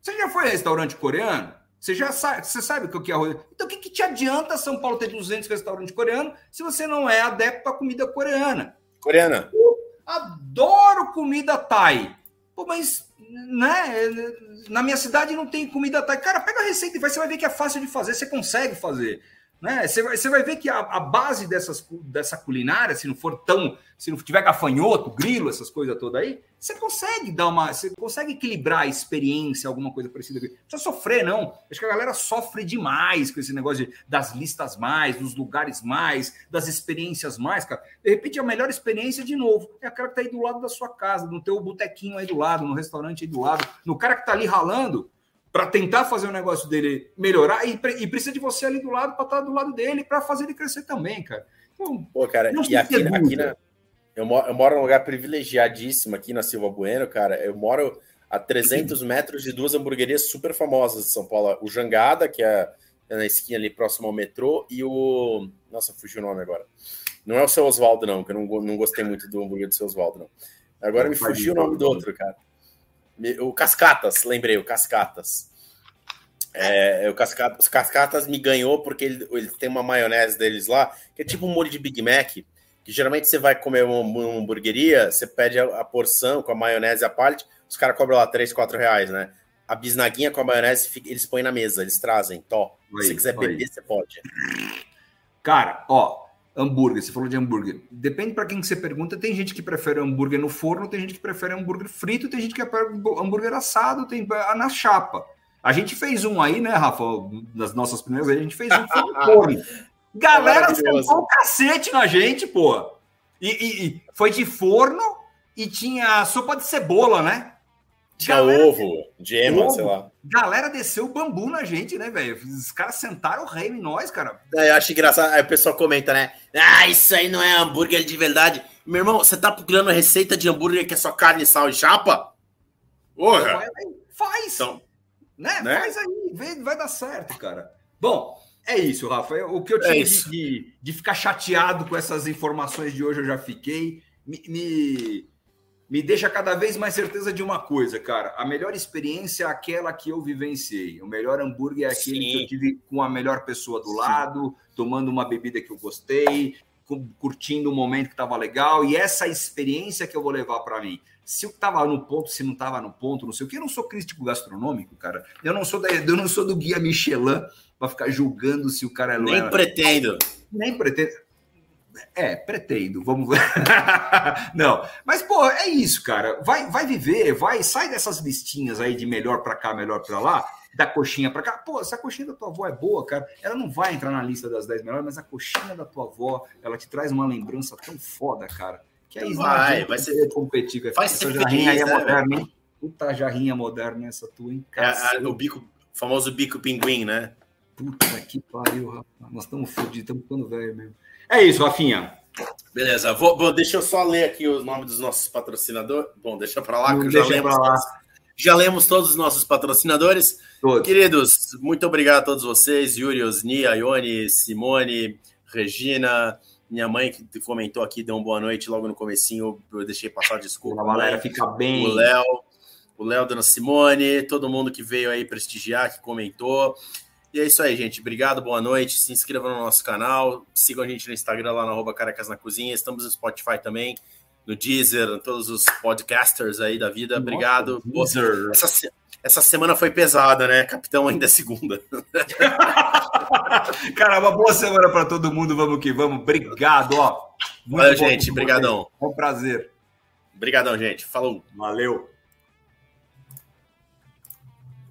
Você já foi a restaurante coreano? Você já sabe, você sabe o que é arroz? Então, o que, que te adianta São Paulo ter 200 restaurantes coreanos se você não é adepto à comida coreana? Coreana. Eu adoro comida Thai. Pô, mas, né? Na minha cidade não tem comida Thai. Cara, pega a receita e vai, você vai ver que é fácil de fazer, você consegue fazer. Né? Você, vai, você vai ver que a, a, base dessas, dessa culinária, se não for tão. Se não tiver gafanhoto, grilo, essas coisas todas aí, você consegue dar uma. Você consegue equilibrar a experiência, alguma coisa parecida. Não precisa sofrer, não. Acho que a galera sofre demais com esse negócio de, das listas mais, dos lugares mais, das experiências mais, cara. De repente, a melhor experiência, de novo, é aquela que tá aí do lado da sua casa, no teu botequinho aí do lado, no restaurante aí do lado, no cara que tá ali ralando para tentar fazer o negócio dele melhorar e, e, precisa de você ali do lado para estar tá do lado dele para fazer ele crescer também, cara. Então, Pô, cara, e aqui, aqui na, eu, moro, eu moro num lugar privilegiadíssimo aqui na Silva Bueno, cara. Eu moro a 300 metros de duas hamburguerias super famosas de São Paulo. O Jangada, que é na esquina ali próximo ao metrô, e o. Nossa, fugiu o nome agora. Não é o seu Oswaldo, não, que eu não, não gostei muito do hambúrguer do seu Oswaldo, não. Agora me fugiu o nome do outro, cara. O Cascatas, lembrei, o Cascatas. É, o Cascatas, os Cascatas me ganhou porque ele, ele, tem uma maionese deles lá, que é tipo um molho de Big Mac, que geralmente você vai comer uma, uma hamburgueria, você pede a, a, porção com a maionese e a pallet, os caras cobram lá 3, 4 reais, né? A bisnaguinha com a maionese, eles põem na mesa, eles trazem, tó. Se você quiser beber, você pode. Cara, ó, hambúrguer, você falou de hambúrguer. Depende para quem que você pergunta. Tem gente que prefere hambúrguer no forno, tem gente que prefere hambúrguer frito, tem gente que prefere hambúrguer assado, tem na chapa. A gente fez um aí, né, Rafa? Das nossas primeiras, a gente fez um no (laughs) forno. Galera sentou o cacete na gente, pô. E, e, e, foi de forno e tinha sopa de cebola, né? Tinha galera, ovo, gema, ovo. sei lá. Galera desceu o bambu na gente, né, velho? Os caras sentaram o rei em nós, cara. É, eu acho engraçado. Aí o pessoal comenta, né? Ah, isso aí não é hambúrguer de verdade. Meu irmão, você tá procurando receita de hambúrguer que é só carne, sal e chapa? Porra! Faz! Então, né? né? Faz aí, vai, vai dar certo, cara. Bom, é isso, Rafa. O que eu tinha é de, de, de, ficar chateado com essas informações de hoje, eu já fiquei. Me, me me deixa cada vez mais certeza de uma coisa, cara. A melhor experiência é aquela que eu vivenciei. O melhor hambúrguer é aquele Sim. que eu tive com a melhor pessoa do Sim. lado, tomando uma bebida que eu gostei, curtindo um momento que estava legal. E essa experiência que eu vou levar para mim. Se eu estava no ponto, se não estava no ponto, não sei o que. Eu não sou crítico gastronômico, cara. Eu não sou, da, eu não sou do guia Michelin para ficar julgando se o cara é Nem pretendo. Nem pretendo. É, pretendo, vamos ver. (laughs) não, mas pô, é isso, cara. Vai, vai viver, vai, sai dessas listinhas aí de melhor para cá, melhor para lá, da coxinha para cá. Pô, se a coxinha da tua avó é boa, cara, ela não vai entrar na lista das 10 melhores, mas a coxinha da tua avó, ela te traz uma lembrança tão foda, cara. Que aí vai, vai ser competir com vai ser jarrinha é né, moderna, hein? Puta jarrinha moderna essa tua, hein? É, é, o bico, famoso bico pinguim, né? Puta que pariu, rapaz. Nós estamos fodidos, estamos ficando velho mesmo. É isso, Rafinha. Beleza, vou, bom, deixa eu só ler aqui os nomes dos nossos patrocinadores. Bom, deixa para lá, Não que já lemos, lá. já lemos todos os nossos patrocinadores. Todos. Queridos, muito obrigado a todos vocês, Yuri, Osni, Ione, Simone, Regina, Minha mãe que comentou aqui, deu uma boa noite logo no comecinho, eu deixei passar desculpa. A galera fica bem. O Léo, o Léo, Dona Simone, todo mundo que veio aí prestigiar, que comentou. E é isso aí, gente. Obrigado, boa noite. Se inscrevam no nosso canal. Sigam a gente no Instagram lá no Caracas na Cozinha. Estamos no Spotify também, no Deezer, todos os podcasters aí da vida. Obrigado. Deezer. Essa, essa semana foi pesada, né? Capitão ainda é segunda. (laughs) Cara, uma boa semana para todo mundo. Vamos que vamos. Obrigado, ó. Muito Valeu, gente. Obrigadão. É um prazer. Obrigadão, gente. Falou. Valeu.